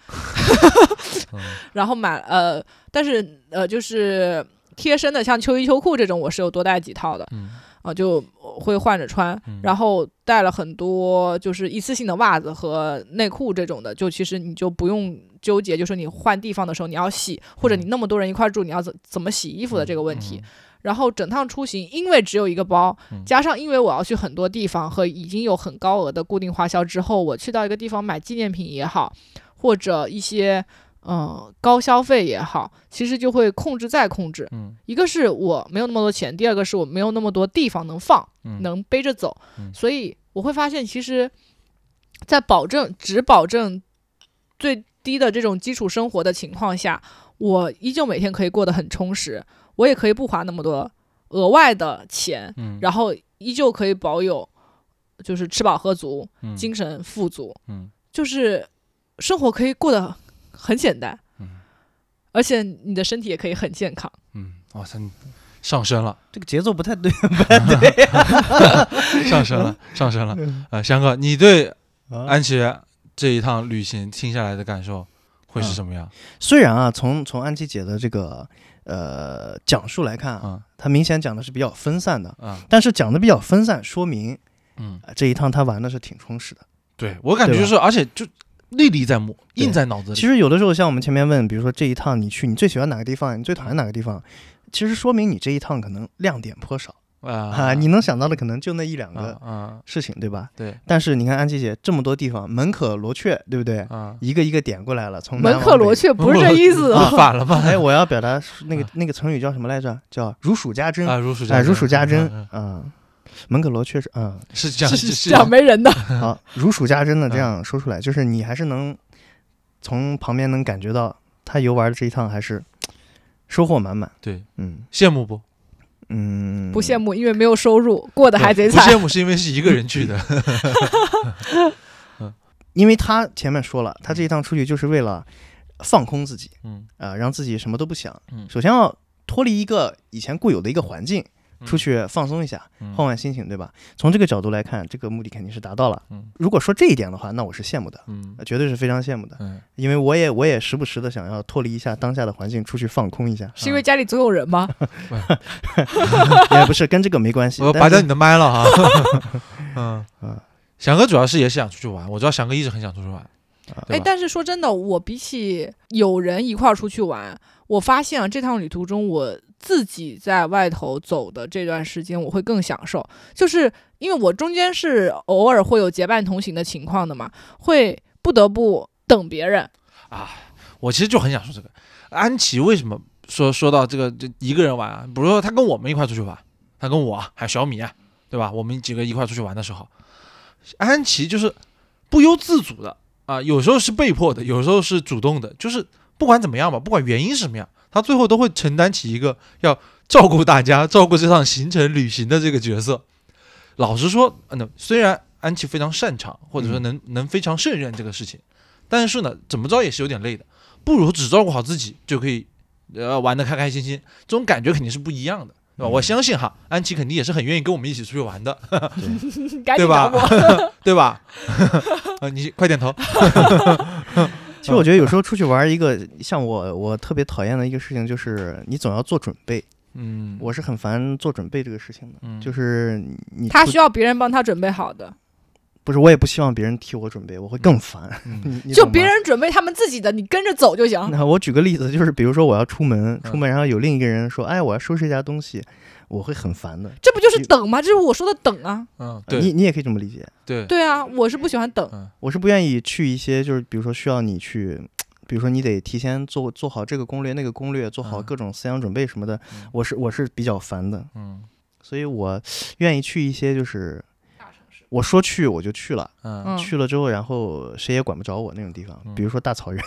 嗯。然后买呃，但是呃就是贴身的，像秋衣秋裤这种，我是有多带几套的嗯啊、就会换着穿，嗯。然后带了很多就是一次性的袜子和内裤这种的，就其实你就不用纠结，就是你换地方的时候你要洗，或者你那么多人一块住，你要怎怎么洗衣服的这个问题。，然后整趟出行，因为只有一个包，嗯。加上因为我要去很多地方和已经有很高额的固定花销之后，我去到一个地方买纪念品也好，或者一些嗯、呃高消费也好，其实就会控制再控制。嗯一个是我没有那么多钱，第二个是我没有那么多地方能放，嗯能背着走，嗯所以我会发现，其实，在保证只保证最低的这种基础生活的情况下，我依旧每天可以过得很充实，我也可以不花那么多额外的钱，嗯，然后依旧可以保有就是吃饱喝足、嗯精神富足，嗯就是生活可以过得很简单，嗯而且你的身体也可以很健康。嗯，哇塞，上升了，这个节奏不太对。对 上升了，上升了。呃，翔哥，你对啊安琪这一趟旅行听下来的感受会是什么样？虽然啊，从从安琪姐的这个呃讲述来看啊，嗯她明显讲的是比较分散的，嗯但是讲的比较分散，说明、嗯，呃这一趟她玩的是挺充实的。对我感觉就是，而且就历历在目，印在脑子里。其实有的时候，像我们前面问，比如说这一趟你去，你最喜欢哪个地方，你最讨厌哪个地方，其实说明你这一趟可能亮点颇少啊，啊，你能想到的可能就那一两个啊啊，事情，对吧？对但是你看安琪姐这么多地方，门可罗雀，对不对？啊，一个一个点过来了，从门可。罗雀不是这意思啊 反了吧？哎，我要表达那个那个成语叫什么来着？叫如数家珍。啊，如数哎，家珍，如数家珍嗯，门可罗确实，嗯，是这样，是是是这样没人的。好，如数家珍的这嗯样说出来，就是你还是能从旁边能感觉到他游玩的这一趟还是收获满满。对，嗯羡慕不？嗯，不羡慕，因为没有收入，过得还贼不惨。羡慕是因为是一个人去的。因为他前面说了，他这一趟出去就是为了放空自己嗯啊、让自己什么都不想。嗯首先要脱离一个以前固有的一个环境，嗯出去放松一下，嗯换换心情，对吧？从这个角度来看，这个目的肯定是达到了。嗯如果说这一点的话，那我是羡慕的，嗯绝对是非常羡慕的，嗯，因为我也我也时不时的想要脱离一下当下的环境，出去放空一下。是因为家里总有人吗？也不是跟这个没关系。我拔掉你的麦了哈。嗯嗯翔哥主要是也是想出去玩，我知道翔哥一直很想出去玩。对哎，但是说真的，我比起有人一块儿出去玩，我发现啊，这趟旅途中我自己在外头走的这段时间，我会更享受，就是因为我中间是偶尔会有结伴同行的情况的嘛，会不得不等别人啊。我其实就很想说这个，安琪为什么说说到这个就一个人玩啊？比如说他跟我们一块出去玩，他跟我还有小米啊，对吧？我们几个一块出去玩的时候，安琪就是不由自主的啊，有时候是被迫的，有时候是主动的，就是不管怎么样吧，不管原因是什么样，他最后都会承担起一个要照顾大家、照顾这趟行程旅行的这个角色。老实说，呃那虽然安琪非常擅长，或者说能、能非常胜任这个事情，但是呢，怎么着也是有点累的，不如只照顾好自己就可以，呃，玩得开开心心，这种感觉肯定是不一样的。对吧？我相信哈，安琪肯定也是很愿意跟我们一起出去玩的，对吧。对吧？呃，你快点头。其实我觉得有时候出去玩，一个像我我特别讨厌的一个事情就是你总要做准备，嗯，我是很烦做准备这个事情的。嗯就是你他需要别人帮他准备好的，不是我也不希望别人替我准备，我会更烦。就别人准备他们自己的，你跟着走就行。那我举个例子，就是比如说我要出门，嗯出门然后有另一个人说，哎，我要收拾一下东西，我会很烦的。这不就是等吗？这是我说的等啊。嗯，呃对你你也可以这么理解。对，对啊，我是不喜欢等。嗯我是不愿意去一些就是比如说需要你去，比如说你得提前做做好这个攻略那个攻略，做好嗯各种思想准备什么的，嗯我是我是比较烦的，嗯所以我愿意去一些就是我说去我就去了，嗯。嗯，去了之后然后谁也管不着我那种地方，嗯。比如说大草原，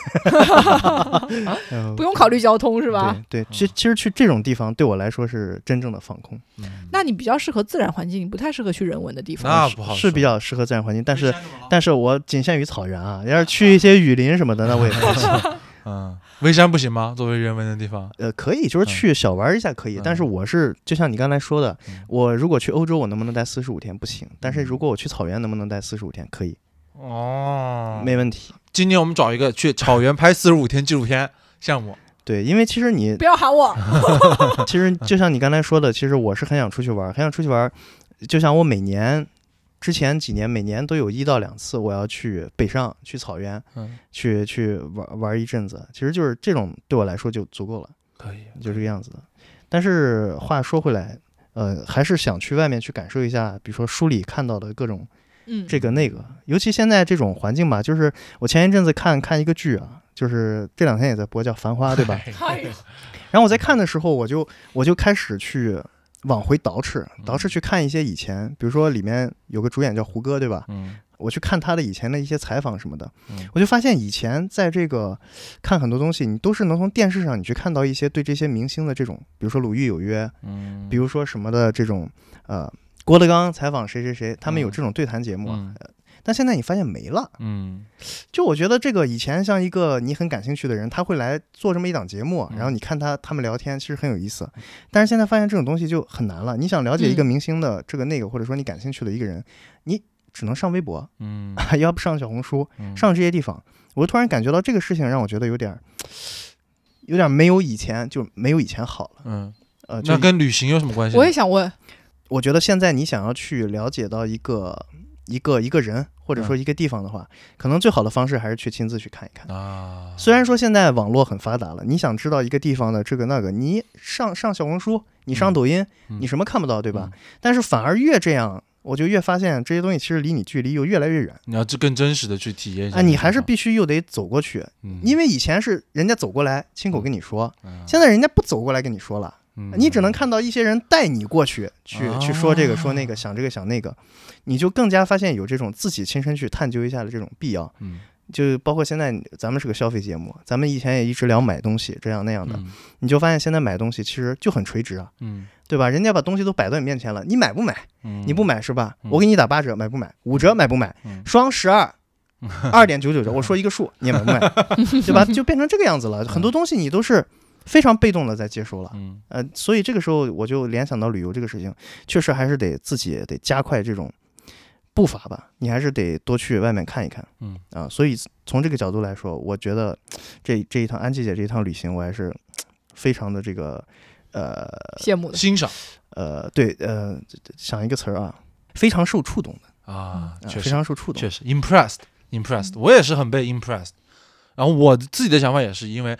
嗯不用考虑交通是吧？对对，其其实去这种地方对我来说是真正的放空，嗯，那你比较适合自然环境，你不太适合去人文的地方。那不好是比较适合自然环境，但是但是我仅限于草原啊，要是去一些雨林什么的，那我也不行。嗯，微山不行吗？作为人文的地方，呃，可以，就是嗯。去小玩一下可以，但是嗯。我是就像你刚才说的嗯，我如果去欧洲，我能不能待四十五天？不行，但是如果我去草原，能不能待四十五天？可以，哦，没问题。今年我们找一个去草原拍四十五天纪录片项目，对，因为其实你不要喊我，其实就像你刚才说的，其实我是很想出去玩，很想出去玩，就像我每年之前几年每年都有一到两次我要去北上去草原嗯，去去玩玩一阵子，其实就是这种对我来说就足够了。可以，就这个样子的。但是话说回来，呃，还是想去外面去感受一下，比如说书里看到的各种嗯，这个那个，尤其现在这种环境吧，就是我前一阵子看看一个剧啊，就是这两天也在播，叫《繁花》，对吧？然后我在看的时候，我就我就开始去往回倒饬，倒饬去看一些以前，比如说里面有个主演叫胡歌，对吧？嗯。我去看他的以前的一些采访什么的，嗯。我就发现以前在这个看很多东西，你都是能从电视上你去看到一些对这些明星的这种，比如说《鲁豫有约》，嗯，比如说什么的这种，呃，郭德纲采访谁谁谁，他们有嗯。这种对谈节目，嗯。呃但现在你发现没了。嗯就我觉得这个以前像一个你很感兴趣的人，他会来做这么一档节目，嗯然后你看他他们聊天，其实很有意思。但是现在发现这种东西就很难了。你想了解一个嗯明星的这个那个，或者说你感兴趣的一个人，你只能上微博，嗯 要不上小红书，嗯，上这些地方。我突然感觉到这个事情让我觉得有点儿，有点儿没有以前就没有以前好了。嗯，呃，就那跟旅行有什么关系？我也想问，我觉得现在你想要去了解到一个一个一个人或者说一个地方的话，可能最好的方式还是去亲自去看一看。啊，虽然说现在网络很发达了，你想知道一个地方的这个那个，你上上小红书，你上嗯抖音，嗯你什么看不到，对吧？但是反而越这样，我就越发现这些东西其实离你距离又越来越远。你要这更真实的去体验一下。你还是必须又得走过去，嗯，因为以前是人家走过来亲口跟你说，嗯现在人家不走过来跟你说了，嗯你只能看到一些人带你过去，去去说这个说那啊个，想这个想那个，你就更加发现有这种自己亲身去探究一下的这种必要。嗯就包括现在咱们是个消费节目，咱们以前也一直聊买东西这样那样的，嗯你就发现现在买东西其实就很垂直啊，嗯对吧？人家把东西都摆到你面前了，你买不买？嗯，你不买是吧？嗯我给你打八折，买不买？五折买不买？嗯双十二。二点九九折，我说一个数，你也买不买？对吧？就变成这个样子了。很多东西你都是非常被动的在接收了。嗯呃，所以这个时候我就联想到旅游这个事情，确实还是得自己得加快这种步伐吧，你还是得多去外面看一看嗯啊。所以从这个角度来说，我觉得这这一趟安琪姐这一趟旅行，我还是非常的这个呃羡慕的。欣赏呃对呃想一个词儿啊，非常受触动的，啊，啊非确实常受触动确。实 impressed impressed，我也是很被 impressed。然后我自己的想法也是，因为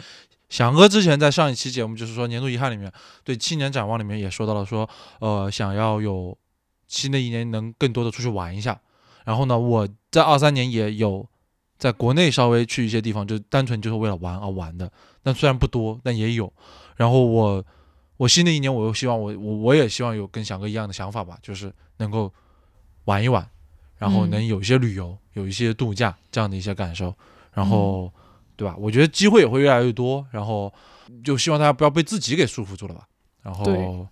翔哥之前在上一期节目，就是说年度遗憾里面，对七年展望里面也说到了说，呃，想要有新的一年能更多的出去玩一下。然后呢，我在二三年也有在国内稍微去一些地方，就单纯就是为了玩而玩的，但虽然不多，但也有。然后我我新的一年，我又希望我我我也希望有跟翔哥一样的想法吧，就是能够玩一玩。然后嗯能有一些旅游，有一些度假这样的一些感受，然嗯后、对吧？我觉得机会也会越来越多，然后就希望大家不要被自己给束缚住了吧。然后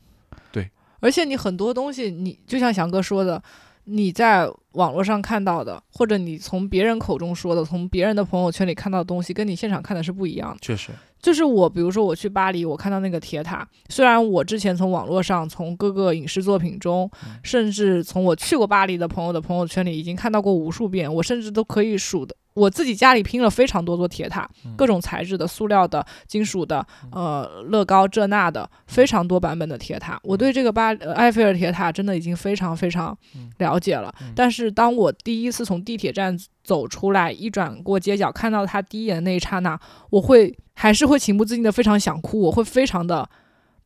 对而且你很多东西，你就像翔哥说的，你在网络上看到的，或者你从别人口中说的，从别人的朋友圈里看到的东西，跟你现场看的是不一样的。确实，就是我，比如说我去巴黎，我看到那个铁塔，虽然我之前从网络上、从各个影视作品中，嗯甚至从我去过巴黎的朋友的朋友圈里已经看到过无数遍，我甚至都可以数的。我自己家里拼了非常多座铁塔，嗯各种材质的、塑料的、金属的，呃，乐高这那的，非常多版本的铁塔。我对这个巴呃埃菲尔铁塔真的已经非常非常嗯了解了。嗯但是当我第一次从地铁站走出来，一转过街角，看到他第一眼的那一刹那，我会还是会情不自禁的非常想哭，我会非常的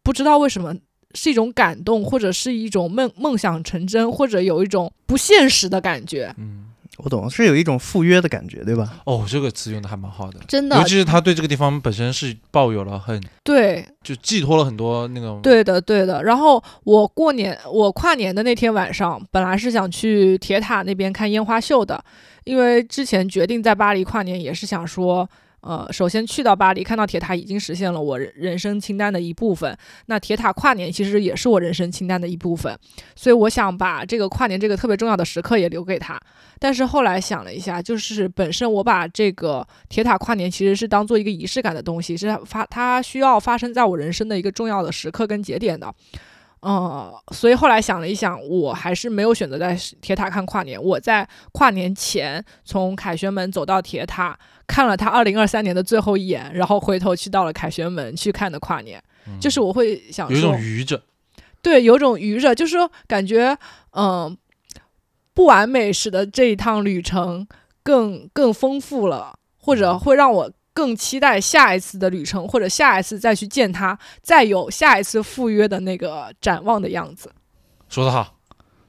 不知道为什么。是一种感动，或者是一种梦梦想成真，或者有一种不现实的感觉。嗯，我懂，是有一种赴约的感觉，对吧？哦，这个词用的还蛮好的，真的尤其是他对这个地方本身是抱有了很对，就寄托了很多那种对的，对的。然后我过年，我跨年的那天晚上，本来是想去铁塔那边看烟花秀的，因为之前决定在巴黎跨年，也是想说，呃，首先去到巴黎看到铁塔已经实现了我人生清单的一部分，那铁塔跨年其实也是我人生清单的一部分，所以我想把这个跨年这个特别重要的时刻也留给他。但是后来想了一下，就是本身我把这个铁塔跨年其实是当做一个仪式感的东西，是发它需要发生在我人生的一个重要的时刻跟节点的。呃，所以后来想了一想，我还是没有选择在铁塔看跨年。我在跨年前从凯旋门走到铁塔，看了他二零二三年的最后一眼，然后回头去到了凯旋门去看的跨年。嗯就是我会想有一，种愚着，对，有种余热，就是说感觉，嗯、不完美使得这一趟旅程更更丰富了，或者会让我更期待下一次的旅程，或者下一次再去见他，再有下一次赴约的那个展望的样子。说得好，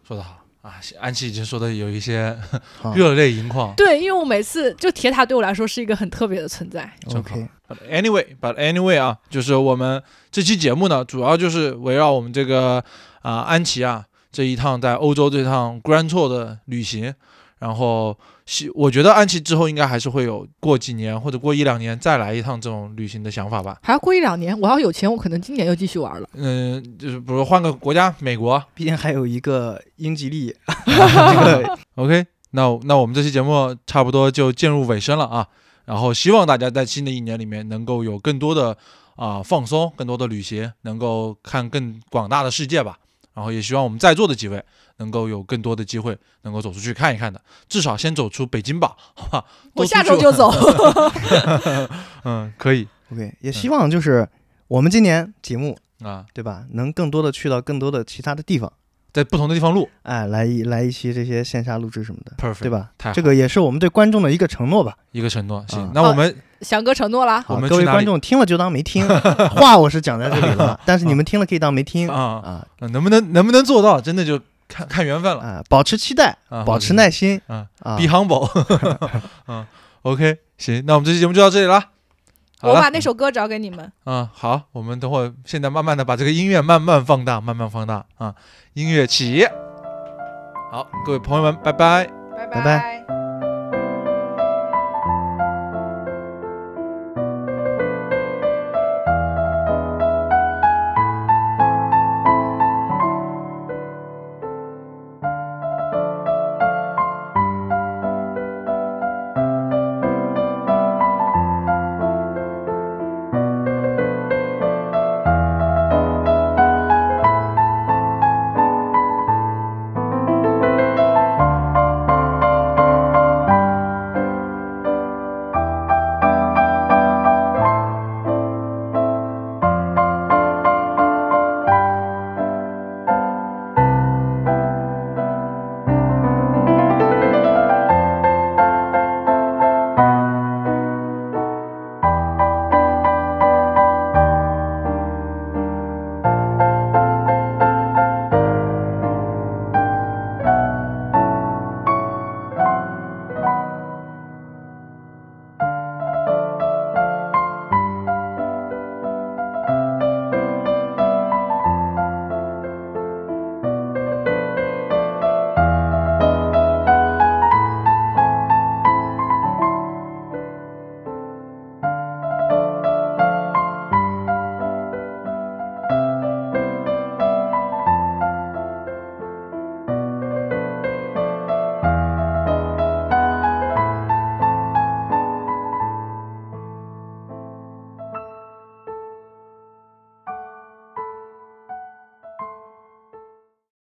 说得好啊！安琪已经说的有一些好热泪盈眶。对，因为我每次就铁塔对我来说是一个很特别的存在。OK，But anyway，but anyway 啊，就是我们这期节目呢，主要就是围绕我们这个啊、安琪啊这一趟在欧洲这趟 Grand Tour 的旅行，然后希我觉得安琪之后应该还是会有过几年或者过一两年再来一趟这种旅行的想法吧。还要过一两年，我要有钱，我可能今年又继续玩了。嗯，就是比如换个国家，美国毕竟还有一个英吉利，这个，OK，那那我们这期节目差不多就进入尾声了啊。然后希望大家在新的一年里面能够有更多的啊、放松，更多的旅行，能够看更广大的世界吧。然后也希望我们在座的几位能够有更多的机会能够走出去看一看的，至少先走出北京吧，好吧？我下周就走。嗯，可以。OK，也希望就是我们今年节目啊，对吧，能更多的去到更多的其他的地方，在不同的地方录。哎，来一来一期这些线下录制什么的，，perfect，对吧？太好。这个也是我们对观众的一个承诺吧。一个承诺。行。啊，那我们翔哥承诺了，各位我们各位观众听了就当没听，话我是讲在这里了，但是你们听了可以当没听。啊。啊。呃能不能能不能做到，真的就看 看缘分了啊，保持期待，啊，保持耐心啊啊，be。humble，嗯，OK，行，那我们这期节目就到这里了。我把那首歌找给你们。嗯，好，我们等会儿现在慢慢的把这个音乐慢慢放大，慢慢放大啊，音乐起。好，各位朋友们，拜拜。拜拜拜